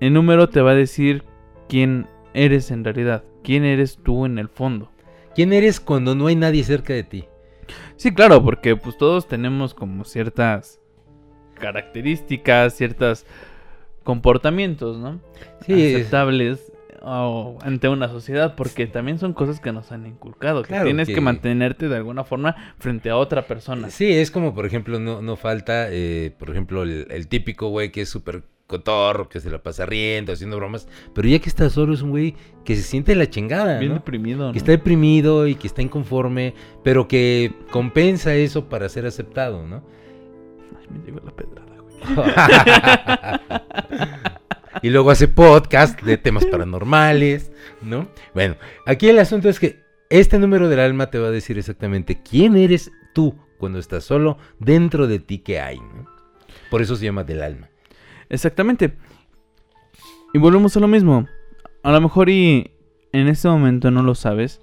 el número te va a decir quién eres en realidad. ¿Quién eres tú en el fondo? ¿Quién eres cuando no hay nadie cerca de ti? Sí, claro, porque pues todos tenemos como ciertas características, ciertos comportamientos, ¿no? Sí, es- aceptables o ante una sociedad, porque también son cosas que nos han inculcado, que Claro tienes que... que- mantenerte de alguna forma frente a otra persona. Sí, es como, por ejemplo, no, no falta, eh, por ejemplo, el, el típico güey que es súper cotorro, que se la pasa riendo, haciendo bromas, pero ya que está solo es un güey que se siente la chingada, Bien ¿no? deprimido, ¿no? Que está deprimido y que está inconforme, pero que compensa eso para ser aceptado, ¿no? Ay, me llegó la pedrada, güey. y luego hace podcast de temas paranormales, ¿no? Bueno, aquí el asunto es que este número del alma te va a decir exactamente quién eres tú cuando estás solo dentro de ti que hay, ¿no? Por eso se llama del alma. Exactamente. Y volvemos a lo mismo. A lo mejor y en este momento no lo sabes.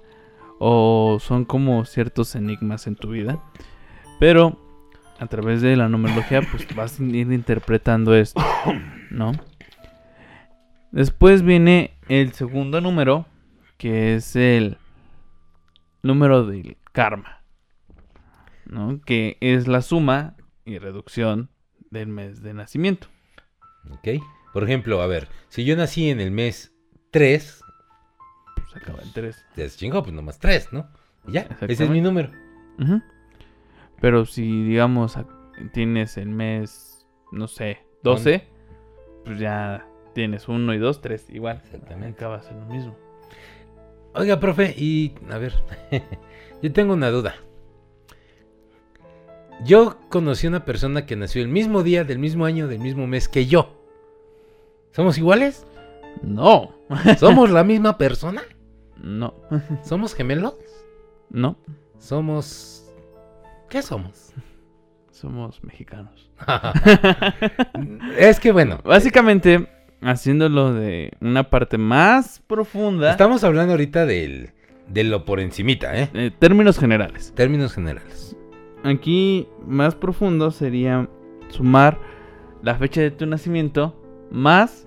O son como ciertos enigmas en tu vida. Pero a través de la numerología pues vas a ir interpretando esto. ¿No? Después viene el segundo número. Que es el número del karma. ¿No? Que es la suma y reducción del mes de nacimiento. ¿Ok? Por ejemplo, a ver, si yo nací en el mes 3, Se acaba en 3. ya se chingó, pues nomás 3, ¿no? Y ya, ese es mi número. Ujú. Pero si, digamos, tienes el mes, no sé, 12, pues ya tienes 1 y 2, 3, igual. Exactamente. Acabas en lo mismo. Oiga, profe, y a ver, yo tengo una duda. Yo conocí a una persona que nació el mismo día, del mismo año, del mismo mes que yo. ¿Somos iguales? No, ¿Somos la misma persona? no, ¿Somos gemelos? no. ¿Somos... ¿Qué somos? Somos mexicanos. es que bueno, Básicamente, haciéndolo de una parte más profunda, estamos hablando ahorita del, de lo por encimita, ¿eh? eh, términos generales. Términos generales. Aquí, más profundo sería sumar la fecha de tu nacimiento más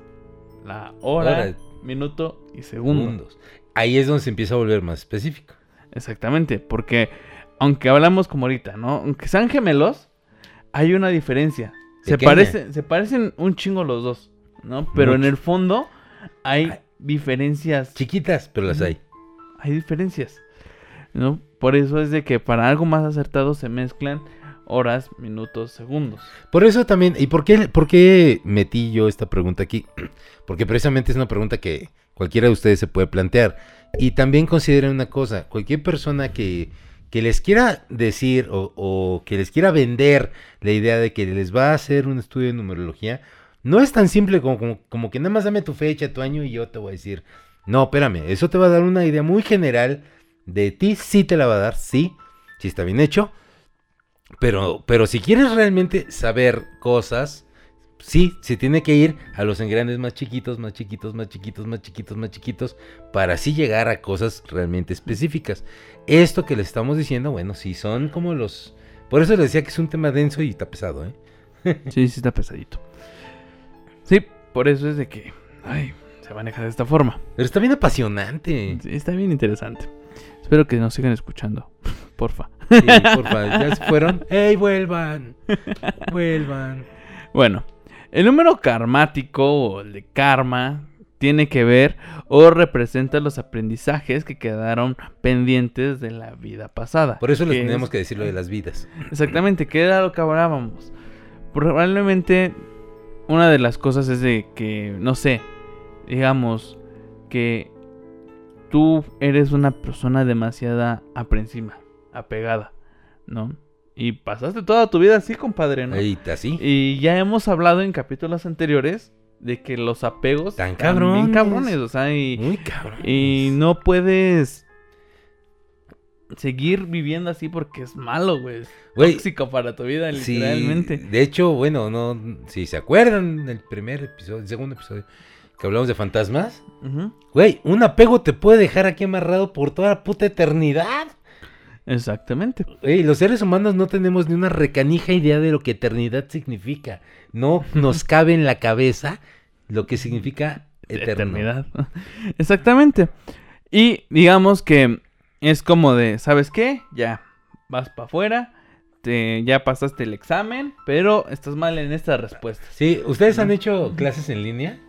la hora, Hora. minuto y segundo. Ahí es donde se empieza a volver más específico. Exactamente, porque aunque hablamos como ahorita, ¿no? Aunque sean gemelos, hay una diferencia. Se, Pequeña. parece, se parecen un chingo los dos, ¿no? Pero en el fondo hay Ay. diferencias. Chiquitas, pero las hay. Hay diferencias, ¿no? Por eso es de que para algo más acertado se mezclan horas, minutos, segundos. Por eso también, ¿y por qué, por qué metí yo esta pregunta aquí? Porque precisamente es una pregunta que cualquiera de ustedes se puede plantear. Y también consideren una cosa, cualquier persona que, que les quiera decir o, o que les quiera vender la idea de que les va a hacer un estudio de numerología, no es tan simple como, que nada más dame tu fecha, tu año y yo te voy a decir, no, espérame, eso te va a dar una idea muy general de ti, sí te la va a dar, sí, sí está bien hecho, pero, pero si quieres realmente saber cosas, sí, se tiene que ir a los engranes más chiquitos, más chiquitos, más chiquitos, más chiquitos, más chiquitos, para así llegar a cosas realmente específicas. Esto que le estamos diciendo, bueno, sí son como los... Por eso les decía que es un tema denso y está pesado, ¿eh? Sí, sí está pesadito. Sí, por eso es de que, ay, se maneja de esta forma. Pero está bien apasionante. Sí, está bien interesante. Espero que nos sigan escuchando, porfa. Sí, porfa, ya se fueron. ¡Ey, vuelvan! Vuelvan. Bueno, el número karmático o el de karma tiene que ver o representa los aprendizajes que quedaron pendientes de la vida pasada. Por eso les es- tenemos que decir lo de las vidas. Exactamente, que era lo que hablábamos. Probablemente una de las cosas es de que, no sé, digamos que tú eres una persona demasiada aprensiva, apegada, ¿no? Y pasaste toda tu vida así, compadre, ¿no? Así. Y ya hemos hablado en capítulos anteriores de que los apegos Tan están bien cabrones. cabrones, o sea, y, Muy cabrón. y no puedes seguir viviendo así porque es malo, güey. Güey, tóxico para tu vida, Sí, literalmente. de hecho, bueno, no, si se acuerdan del primer episodio, el segundo episodio, que hablamos de fantasmas, güey, un apego te puede dejar aquí amarrado por toda la puta eternidad. Exactamente. Ey, los seres humanos no tenemos ni una recanija idea de lo que eternidad significa. No nos cabe en la cabeza lo que significa eterno. Eternidad. Exactamente. Y digamos que es como de, ¿sabes qué? Ya vas para afuera, te, ya pasaste el examen, pero estás mal en estas respuestas. Sí, ¿ustedes han hecho clases en línea?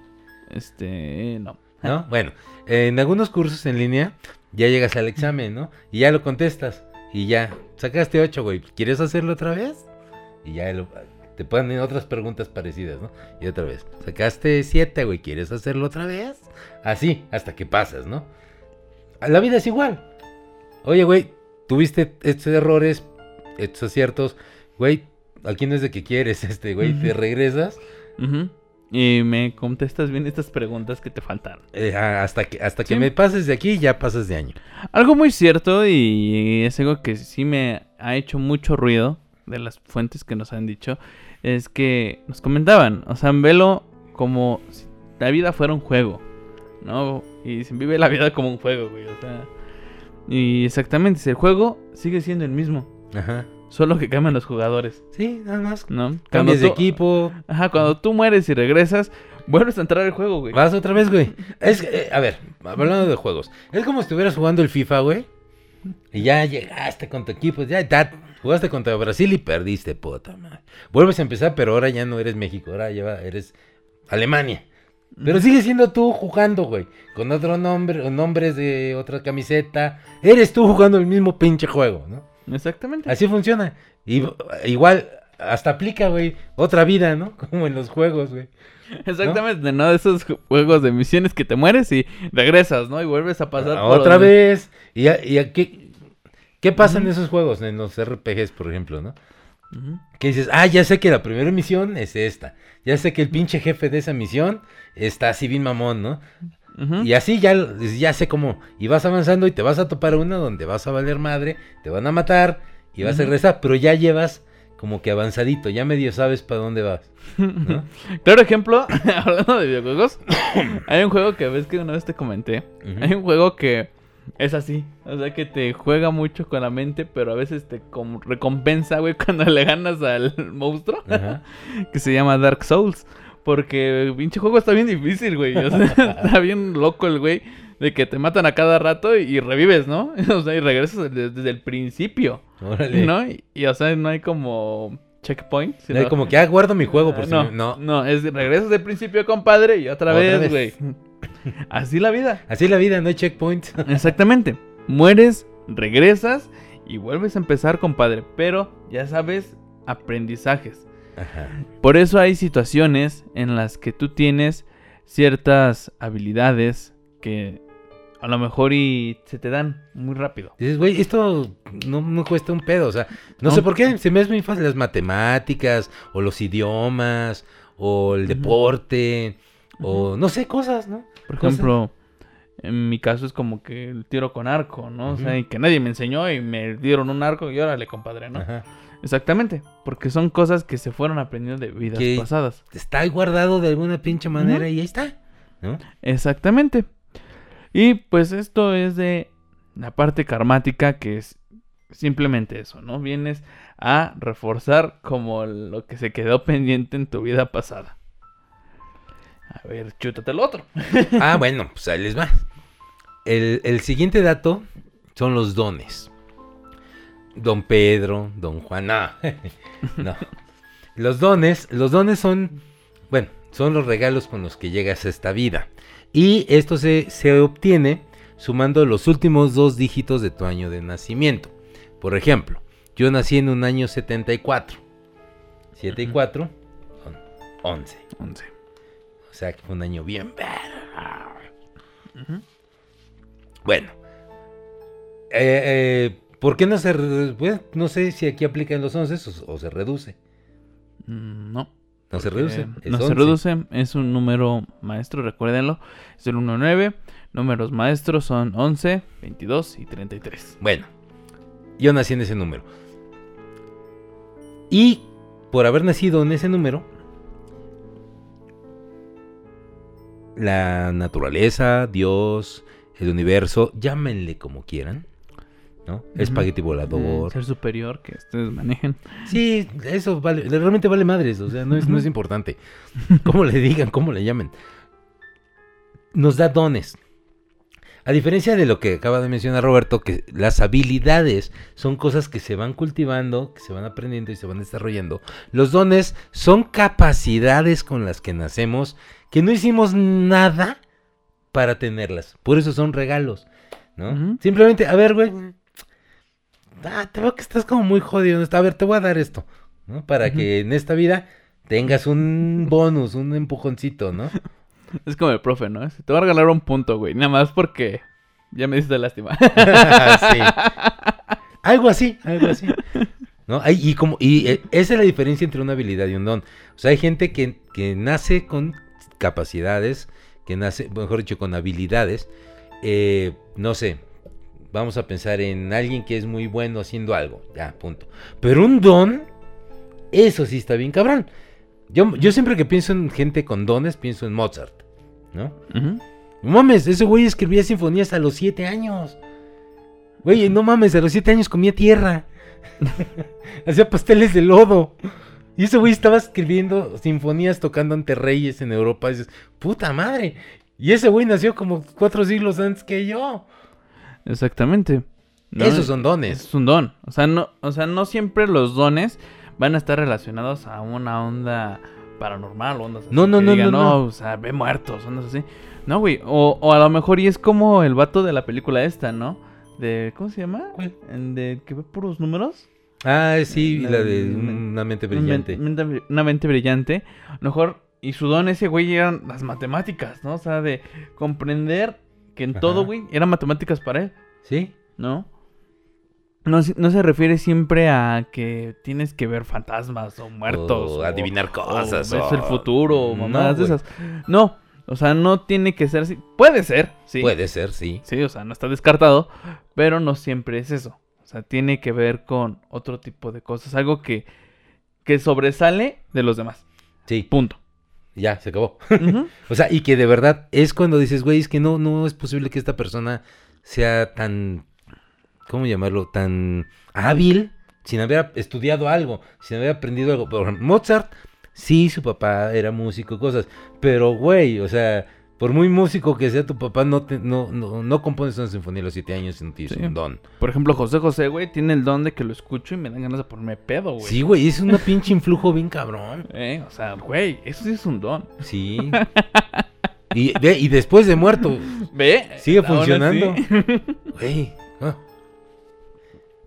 Este, no. ¿No? Bueno, en algunos cursos en línea ya llegas al examen, ¿no? Y ya lo contestas. Y ya, sacaste 8, güey. ¿Quieres hacerlo otra vez? Y ya lo- te ponen otras preguntas parecidas, ¿no? Y otra vez. Sacaste 7, güey. ¿Quieres hacerlo otra vez? Así, hasta que pasas, ¿no? La vida es igual. Oye, güey, tuviste estos errores, estos aciertos. Güey, aquí no es de que quieres, este, güey. Te regresas. Y me contestas bien estas preguntas que te faltaron. eh, hasta que, hasta que Sí. me pases de aquí, ya pasas de año. Algo muy cierto y es algo que sí me ha hecho mucho ruido de las fuentes que nos han dicho, es que nos comentaban, o sea, velo como si la vida fuera un juego, ¿no? Y se vive la vida como un juego, güey, o sea. Y exactamente, el juego sigue siendo el mismo, Ajá. solo que cambian los jugadores, Sí, nada más. ¿no? Cambias de equipo. Ajá, cuando tú mueres y regresas, vuelves a entrar al juego, güey. Vas otra vez, güey. Es, que, eh, a ver, hablando de juegos. Es como si estuvieras jugando el FIFA, güey. Y ya llegaste con tu equipo. Ya, ya jugaste contra Brasil y perdiste, puta madre. Vuelves a empezar, pero ahora ya no eres México. Ahora ya eres Alemania. Pero sigues siendo tú jugando, güey. Con otro nombre, o nombres de otra camiseta. Eres tú jugando el mismo pinche juego, ¿no? Exactamente. Así funciona. Y, igual, hasta aplica, güey, otra vida, ¿no? Como en los juegos, güey. Exactamente, ¿no? De esos ju- juegos de misiones que te mueres y regresas, ¿no? Y vuelves a pasar por otra vez. ¿Y, a- y a qué, qué pasa en esos juegos, en los RPGs, por ejemplo, ¿no? Que dices, ah, ya sé que la primera misión es esta. Ya sé que el pinche jefe de esa misión está así bien mamón, ¿no? Y así ya, ya sé cómo. Y vas avanzando y te vas a topar una donde vas a valer madre, te van a matar y vas a regresar, pero ya llevas como que avanzadito, ya medio sabes para dónde vas. ¿no? Claro ejemplo, hablando de videojuegos, hay un juego que ves que una vez te comenté. Hay un juego que es así, o sea que te juega mucho con la mente, pero a veces te recompensa, güey, cuando le ganas al monstruo, Ajá. que se llama Dark Souls. Porque pinche juego está bien difícil, güey. O sea, está bien loco el güey de que te matan a cada rato y revives, ¿no? O sea, y regresas desde, desde el principio, Órale. ¿no? Y, y, o sea, no hay como checkpoint. No hay como que, ah, guardo mi juego por si no, me- no. no, es regresas del principio, compadre, y otra, vez. güey. Así la vida. Así es la vida, no hay checkpoint. Exactamente. Mueres, regresas y vuelves a empezar, compadre. Pero ya sabes, aprendizajes. Ajá. Por eso hay situaciones en las que tú tienes ciertas habilidades que a lo mejor y se te dan muy rápido. Dices, güey, esto no me cuesta un pedo. O sea, no, No. sé por qué. Se me es muy fácil las matemáticas, o los idiomas, o el deporte, o no sé, cosas, ¿no? Por ejemplo, en mi caso es como que el tiro con arco, ¿no? O sea, y que nadie me enseñó y me dieron un arco y órale, compadre, ¿no? Ajá. Exactamente, porque son cosas que se fueron aprendiendo de vidas Que- pasadas. Está guardado de alguna pinche manera y ahí está. ¿no? Exactamente. Y pues esto es de la parte karmática que es simplemente eso, ¿no? Vienes a reforzar como lo que se quedó pendiente en tu vida pasada. A ver, chútate el otro. Ah, bueno, pues ahí les va. El, el siguiente dato son los dones. Don Pedro, Don Juan. No. no. Los dones, los dones son, bueno, son los regalos con los que llegas a esta vida. Y esto se, se obtiene sumando los últimos dos dígitos de tu año de nacimiento. Por ejemplo, yo nací en un año 74. 7 y Ujú. 4 son 11. 11. O sea que fue un año bien verga. Ujú. Bueno. Eh, eh, ¿Por qué no se... re- pues, no sé si aquí aplican los 11 o, o se reduce. Mm, No. No se reduce. Es no se 11. reduce, es un número maestro, recuérdenlo. Es el 1-9. Números maestros son 11, 22 y 33. Bueno, yo nací en ese número. Y por haber nacido en ese número, la naturaleza, Dios, el universo, llámenle como quieran, ¿no? Espagueti volador. Ser superior que ustedes manejen. Sí, eso vale, realmente vale madres, o sea, no es, no es importante. Cómo le digan, cómo le llamen. Nos da dones. A diferencia de lo que acaba de mencionar Roberto, que las habilidades son cosas que se van cultivando, que se van aprendiendo y se van desarrollando. Los dones son capacidades con las que nacemos, que no hicimos nada para tenerlas. Por eso son regalos, ¿no? Simplemente, a ver, güey. Ah, te veo que estás como muy jodido. A ver, te voy a dar esto, ¿no? Para que en esta vida tengas un bonus, un empujoncito, ¿no? Es como el profe, ¿no? Te voy a regalar un punto, güey. Nada más porque ya me diste lástima. sí. Algo así, algo así. ¿No? Y como, y eh, esa es la diferencia entre una habilidad y un don. O sea, hay gente que, que nace con capacidades, que nace, mejor dicho, con habilidades. eh, no sé, vamos a pensar en alguien que es muy bueno haciendo algo. Ya, punto. Pero un don, eso sí está bien cabrón. Yo, yo siempre que pienso en gente con dones, pienso en Mozart, ¿no? No mames, ese güey escribía sinfonías a los siete años. Güey, no mames, a los siete años comía tierra. Hacía pasteles de lodo. Y ese güey estaba escribiendo sinfonías tocando ante reyes en Europa. Y dices, puta madre. Y ese güey nació como cuatro siglos antes que yo. Exactamente. No, Esos son dones. Es un don. O sea, no, o sea, no siempre los dones van a estar relacionados a una onda paranormal, ondas así No, no, no, digan, no, no. o sea, ve muertos, ondas así. No, güey. O, o a lo mejor y es como el vato de la película esta, ¿no? De, ¿cómo se llama? ¿Cuál? De que ve puros números. Ah, sí, La- la de una mente brillante. mente- Una mente brillante. A lo mejor, y su don ese güey eran las matemáticas, ¿no? O sea, de comprender que en Ajá. todo, güey, eran matemáticas para él. Sí. ¿no? No, se- no se refiere siempre a que tienes que ver fantasmas o muertos. O adivinar cosas, O o- el futuro, o No, mamadas de güey. esas. No, o sea, no tiene que ser así. Puede ser, sí. Puede ser, sí. Sí, o sea, no está descartado, pero no siempre es eso. O sea, tiene que ver con otro tipo de cosas, algo que, que sobresale de los demás. Sí, Punto. ya, se acabó. O sea, y que de verdad es cuando dices, güey, es que no, no es posible que esta persona sea tan, ¿cómo llamarlo? Tan hábil sin haber estudiado algo, sin haber aprendido algo. Por ejemplo, Mozart, sí, su papá era músico, cosas, pero, güey, o sea, por muy músico que sea tu papá, no, te, no, no, no compones una sinfonía a los siete años y no tienes Sí. un don. Por ejemplo, José José, güey, tiene el don de que lo escucho y me dan ganas de ponerme pedo, güey. Sí, güey, es una pinche influjo bien cabrón. Eh, o sea, güey, eso sí es un don. Sí. Y, ve, y después de muerto, ¿Ve? Sigue funcionando. güey. ah.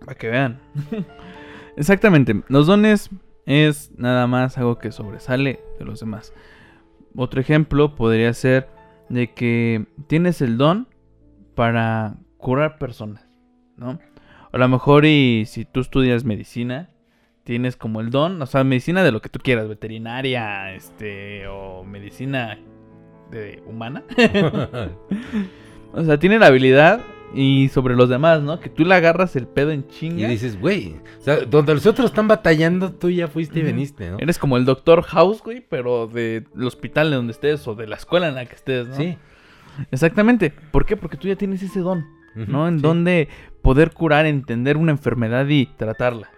Para que vean. Exactamente. Los dones es nada más algo que sobresale de los demás. Otro ejemplo podría ser de que tienes el don para curar personas, ¿no? A lo mejor y si tú estudias medicina, tienes como el don, o sea, medicina de lo que tú quieras, veterinaria, este, o medicina de humana. O sea, tiene la habilidad y sobre los demás, ¿no? Que tú le agarras el pedo en Y chinga. dices, güey, o sea, donde los otros están batallando, tú ya fuiste y veniste, ¿no? Eres como el doctor House, güey, pero del hospital de donde estés o de la escuela en la que estés, ¿no? Sí. Exactamente. ¿Por qué? Porque tú ya tienes ese don, ¿no? En sí. donde poder curar, entender una enfermedad y tratarla.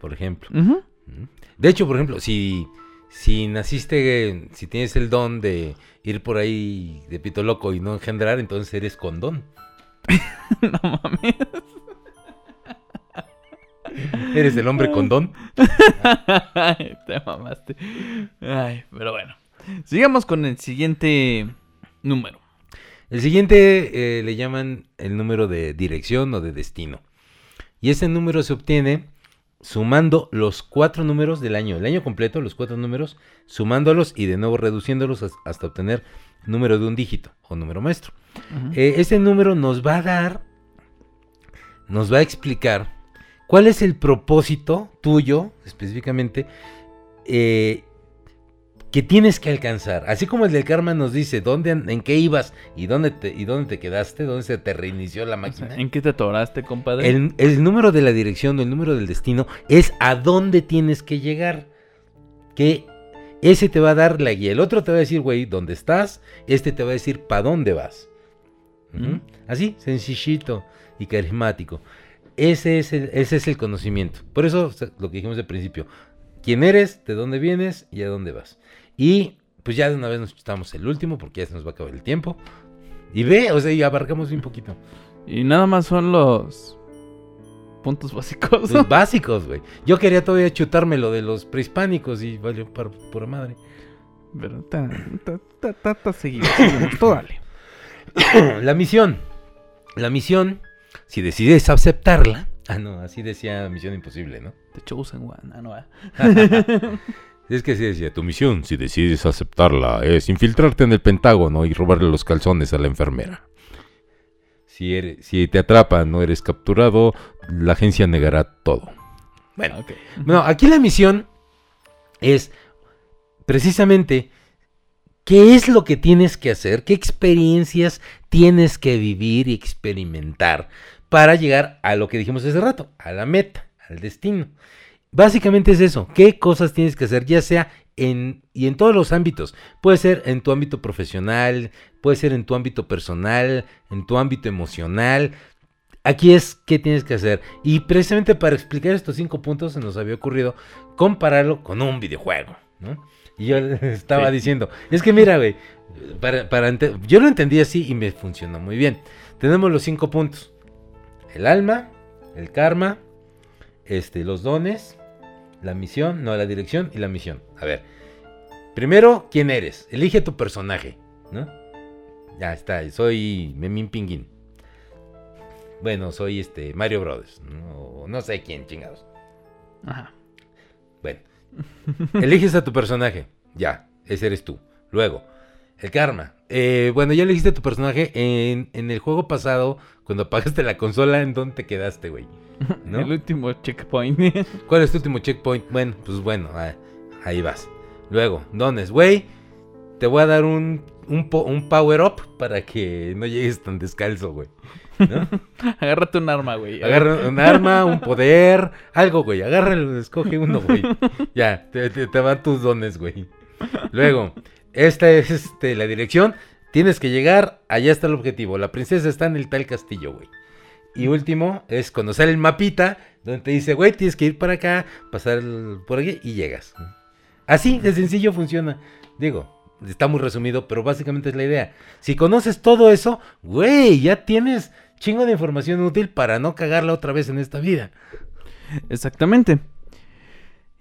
Por ejemplo. De hecho, por ejemplo, si, si naciste, si tienes el don de ir por ahí de pito loco y no engendrar, entonces eres condón. no mames. Eres el hombre condón. Ay, Te mamaste. Ay, pero bueno. Sigamos con el siguiente número. El siguiente eh, le llaman el número de dirección o de destino. Y ese número se obtiene sumando los cuatro números del año, el año completo, los cuatro números, sumándolos y de nuevo reduciéndolos has- hasta obtener número de un dígito o número maestro. Eh, ese número nos va a dar, nos va a explicar cuál es el propósito tuyo, específicamente, eh, que tienes que alcanzar. Así como el del karma nos dice dónde, en qué ibas y dónde te, y dónde te quedaste, dónde se te reinició la O sea, máquina. ¿En qué te atoraste, compadre? El, el número de la dirección o el número del destino es a dónde tienes que llegar. Que ese te va a dar la guía. El otro te va a decir, güey, dónde estás. Este te va a decir, para dónde vas. Mm. Así, sencillito y carismático. ese es el, ese es el conocimiento. Por eso lo que dijimos al principio. ¿Quién eres? ¿De dónde vienes? ¿Y a dónde vas? Y pues ya de una vez nos chutamos el último porque ya se nos va a acabar el tiempo. Y ve, o sea, y abarcamos un poquito. Y nada más son los puntos básicos. Los básicos, güey. Yo quería todavía chutarme lo de los prehispánicos y valió para pura madre. Pero ta, ta, ta, ta, ta, seguimos, seguimos, tú dale. La misión. La misión, si decides aceptarla. Ah, no, así decía Misión Imposible, ¿no? The Chosen One. Ah, no, ah. Es que así decía, tu misión, si decides aceptarla, es infiltrarte en el Pentágono y robarle los calzones a la enfermera. Si, eres- si te atrapan, no eres capturado, la agencia negará todo. Bueno, aquí la misión es precisamente qué es lo que tienes que hacer, qué experiencias tienes que vivir y experimentar para llegar a lo que dijimos hace rato, a la meta, al destino. Básicamente es eso, qué cosas tienes que hacer, ya sea en y en todos los ámbitos. Puede ser en tu ámbito profesional, puede ser en tu ámbito personal, en tu ámbito emocional. Aquí es qué tienes que hacer. Y precisamente para explicar estos cinco puntos se nos había ocurrido compararlo con un videojuego, ¿no? Y yo estaba Sí. diciendo, es que mira, güey, para, para yo lo entendí así y me funcionó muy bien. Tenemos los cinco puntos. El alma, el karma, este, los dones, la misión, no, la dirección y la misión. A ver, primero, ¿quién eres? Elige tu personaje, ¿no? Ya está, soy Memín Pinguín. Bueno, soy este Mario Brothers, ¿no? O no sé quién, chingados. Ajá. Bueno, eliges a tu personaje. Ya, ese eres tú. Luego, el karma. Eh, bueno, ya elegiste a tu personaje en, en el juego pasado, cuando apagaste la consola, ¿en dónde te quedaste, güey? ¿No? El último checkpoint. ¿Cuál es tu último checkpoint? Bueno, pues bueno, ah, ahí vas. Luego, dones, güey. Te voy a dar un, un, po- un power up para que no llegues tan descalzo, güey. ¿No? Agárrate un arma, güey. Agarra un arma, un poder, algo, güey. Agárralo, escoge uno, güey. Ya, te, te- te van tus dones, güey. Luego, esta es este, la dirección. Tienes que llegar, allá está el objetivo. La princesa está en el tal castillo, güey. Y último es sale el mapita, donde te dice, güey, tienes que ir para acá, pasar el- por aquí y llegas. Así de sencillo funciona. Digo, está muy resumido, pero básicamente es la idea. Si conoces todo eso, güey, ya tienes chingo de información útil para no cagarla otra vez en esta vida. Exactamente.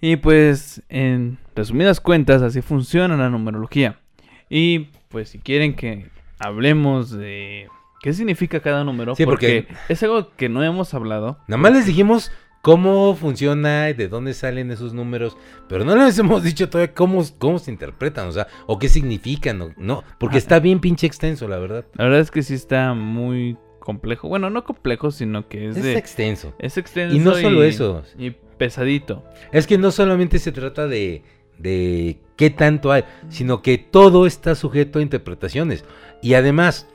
Y pues, en resumidas cuentas, así funciona la numerología. Y pues, si quieren que hablemos de qué significa cada número, Sí, porque- porque es algo que no hemos hablado. Nada más les dijimos cómo funciona y de dónde salen esos números, pero no les hemos dicho todavía cómo, cómo se interpretan, o sea, o qué significan, o- no, porque está bien pinche extenso, la verdad. La verdad es que sí está muy complejo. Bueno, no complejo, sino que es, Es de... extenso. Es extenso. Y no solo y- eso. Y pesadito. Es que no solamente se trata de, de qué tanto hay, sino que todo está sujeto a interpretaciones. Y además,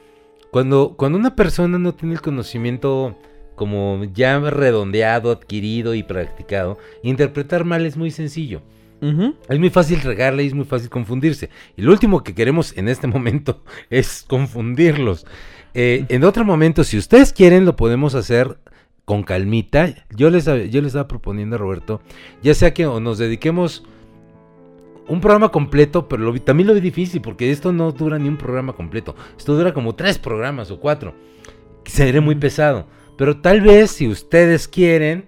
cuando, cuando una persona no tiene el conocimiento como ya redondeado, adquirido y practicado, interpretar mal es muy sencillo. Es muy fácil regarle y es muy fácil confundirse. Y lo último que queremos en este momento es confundirlos. Eh, en otro momento, si ustedes quieren, lo podemos hacer con calmita. Yo les, yo les estaba proponiendo a Roberto, ya sea que o nos dediquemos un programa completo, pero lo vi- también lo vi difícil porque esto no dura ni un programa completo. Esto dura como tres programas o cuatro. Sería muy pesado. Pero tal vez, si ustedes quieren,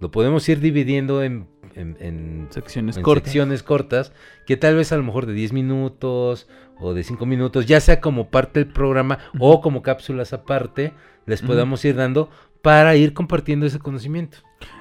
lo podemos ir dividiendo en, en- en Secciones en cortas. secciones cortas, que tal vez a lo mejor de 10 minutos o de 5 minutos, ya sea como parte del programa o como cápsulas aparte, les Ujú. podamos ir dando para ir compartiendo ese conocimiento.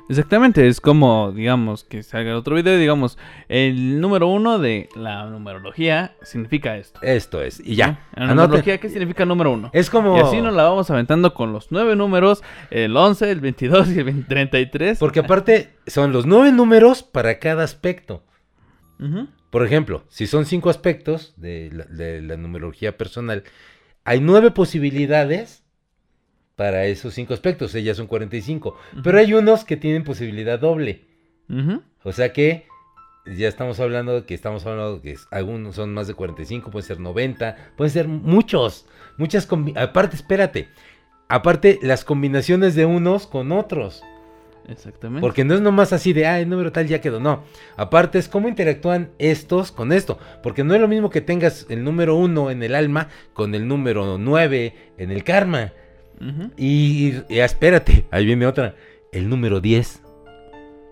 Exactamente, es como, digamos, que salga otro video y digamos, el número uno de la numerología significa esto. Esto es, y ya. ¿no? La numerología, ¿qué significa número uno? Es como... Y así nos la vamos aventando con los nueve números, el 11, el 22 y el 20 33. Porque aparte son los nueve números para cada aspecto. Por ejemplo, si son cinco aspectos de la, de la numerología personal, hay nueve posibilidades para esos cinco aspectos, ellas son 45. Pero hay unos que tienen posibilidad doble. O sea que ya estamos hablando de que estamos hablando de que algunos son más de 45, pueden ser 90, pueden ser muchos. Muchas aparte, espérate. aparte, las combinaciones de unos con otros. Exactamente. Porque no es nomás así de, ah, el número tal ya quedó. No. Aparte es cómo interactúan estos con esto. Porque no es lo mismo que tengas el número 1 en el alma con el número 9 en el karma. Y, y espérate, ahí viene otra. El número 10.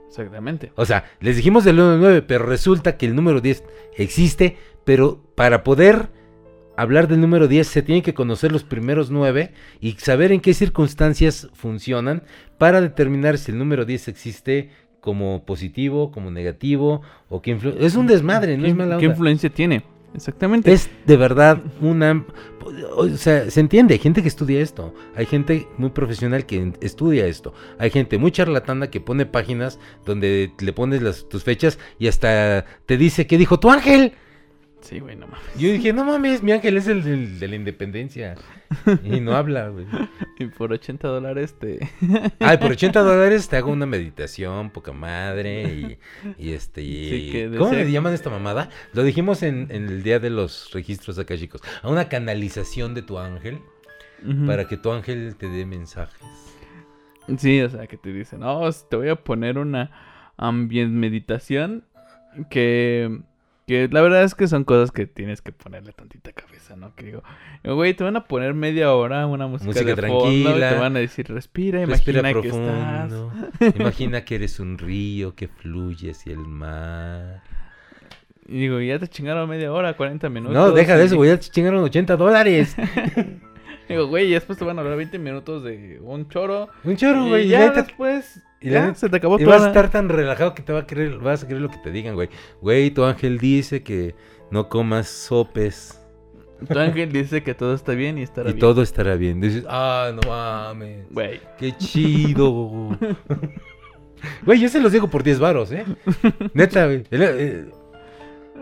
Exactamente. O sea, les dijimos el número 9, pero resulta que el número 10 existe, pero para poder hablar del número 10 se tiene que conocer los primeros 9 y saber en qué circunstancias funcionan para determinar si el número 10 existe como positivo, como negativo o que influ- Es un desmadre, no ¿Qué, es mala qué onda. influencia tiene? Exactamente. Es de verdad una... O sea, se entiende, hay gente que estudia esto, hay gente muy profesional que estudia esto, hay gente muy charlatana que pone páginas donde le pones las, tus fechas y hasta te dice, ¿qué dijo tu ángel? Sí, güey, no mames. Yo dije, no mames, mi ángel es el, del- de la independencia y no habla, güey. Y por 80 dólares te... Ay, por 80 dólares te hago una meditación, poca madre, y, y este... y- Sí, que ¿Cómo le llaman esta mamada? Lo dijimos en, en el día de los registros acá, chicos. A una canalización de tu ángel para que tu ángel te dé mensajes. Sí, o sea, que te dicen, no, te voy a poner una ambient meditación que, que la verdad es que son cosas que tienes que ponerle tantita cabeza, ¿no? Que digo, güey, te van a poner media hora una música, Música de fondo y tranquila. te van a decir, respira, Respira imagina que estás... profundo. Imagina que eres un río que fluye hacia el mar. Y digo, ya te chingaron media hora, 40 minutos. No, deja de eso, güey. Ya te chingaron 80 dólares. Digo, güey, y después te van a hablar 20 minutos de un choro. Un chorro, y güey. y ya neta- después, y ya, neta- se te acabó Y toda vas a estar tan relajado que te va a creer, vas a creer lo que te digan, güey. Güey, tu ángel dice que no comas sopes Tu ángel dice que todo está bien y estará y bien. todo estará bien. Dices, ah, no mames. Güey. Qué chido. Güey, yo se los digo por 10 varos, ¿eh? Neta, güey. El- el-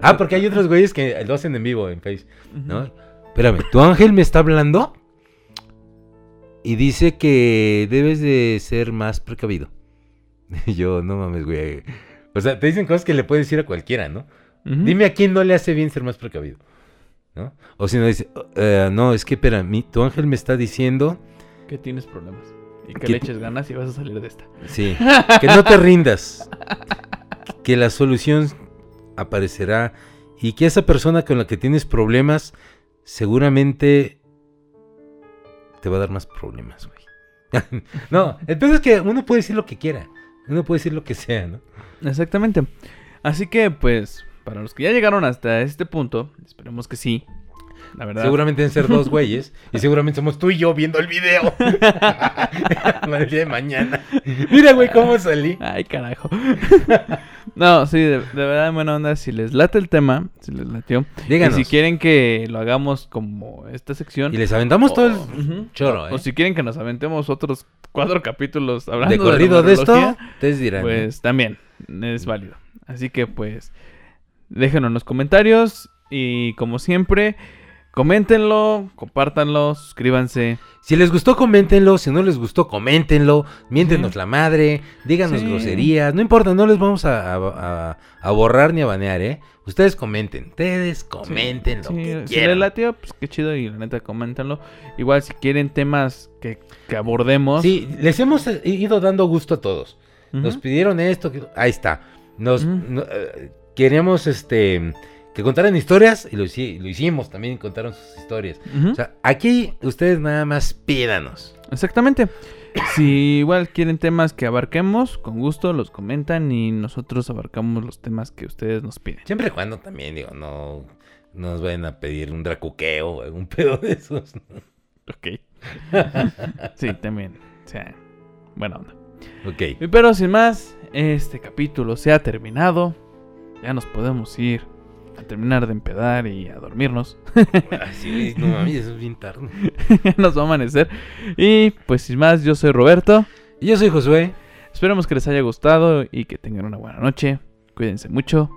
Ah, porque hay otros güeyes que lo hacen en vivo en Face, ¿no? Espérame, tu ángel me está hablando y dice que debes de ser más precavido. Y yo, no mames, güey. O sea, te dicen cosas que le puedes decir a cualquiera, ¿no? Dime a quién no le hace bien ser más precavido. ¿No? O si no dice, "Eh, no, es que espera, mi, tu ángel me está diciendo, Que tienes problemas. Y que Que le eches ganas y vas a salir de esta. sí, que no te rindas, que la solución aparecerá y que esa persona con la que tienes problemas seguramente te va a dar más problemas, güey. no, el peor es que uno puede decir lo que quiera, uno puede decir lo que sea, ¿no? Exactamente. Así que, pues, para los que ya llegaron hasta este punto, esperemos que sí. La verdad. Seguramente deben ser dos güeyes. Y seguramente somos tú y yo viendo el video. El día de mañana. Mira, güey, cómo salí. Ay, carajo. No, sí, de, de verdad, buena onda. Si les late el tema, si les latió. Díganos. Y si quieren que lo hagamos como esta sección. Y les aventamos todo el choro, ¿eh? o si quieren que nos aventemos otros cuatro capítulos hablando de corrido la de esto, ustedes dirán. ¿no? Pues también es válido. Así que pues déjenos en los comentarios y como siempre, coméntenlo, compártanlo, suscríbanse. Si les gustó, coméntenlo. Si no les gustó, coméntenlo. Miéntenos Sí. la madre. Díganos Sí. groserías. No importa, no les vamos a, a- borrar ni a banear, ¿eh? Ustedes comenten. Ustedes comenten lo que si les quieran. latió, pues qué chido y la neta coméntenlo. Igual si quieren temas que, que abordemos. Sí, les hemos ido dando gusto a todos. Nos pidieron esto, que- ahí está. Nos no- eh, queríamos este que contaran historias y lo, hici- lo hicimos también contaron sus historias. O sea, aquí ustedes nada más pídanos. Exactamente. Si igual quieren temas que abarquemos, con gusto los comentan y nosotros abarcamos los temas que ustedes nos piden. Siempre y cuando también digo, no nos vayan a pedir un dracuqueo o algún pedo de esos. ¿no? Ok. sí, también. O sea, buena onda. Ok. Pero sin más, este capítulo se ha terminado. Ya nos podemos ir a terminar de empedar y a dormirnos. Ay, sí, no mames, eso es bien tarde. Nos va a amanecer. Y pues sin más, yo soy Roberto. Y yo soy Josué. Esperemos que les haya gustado y que tengan una buena noche. Cuídense mucho.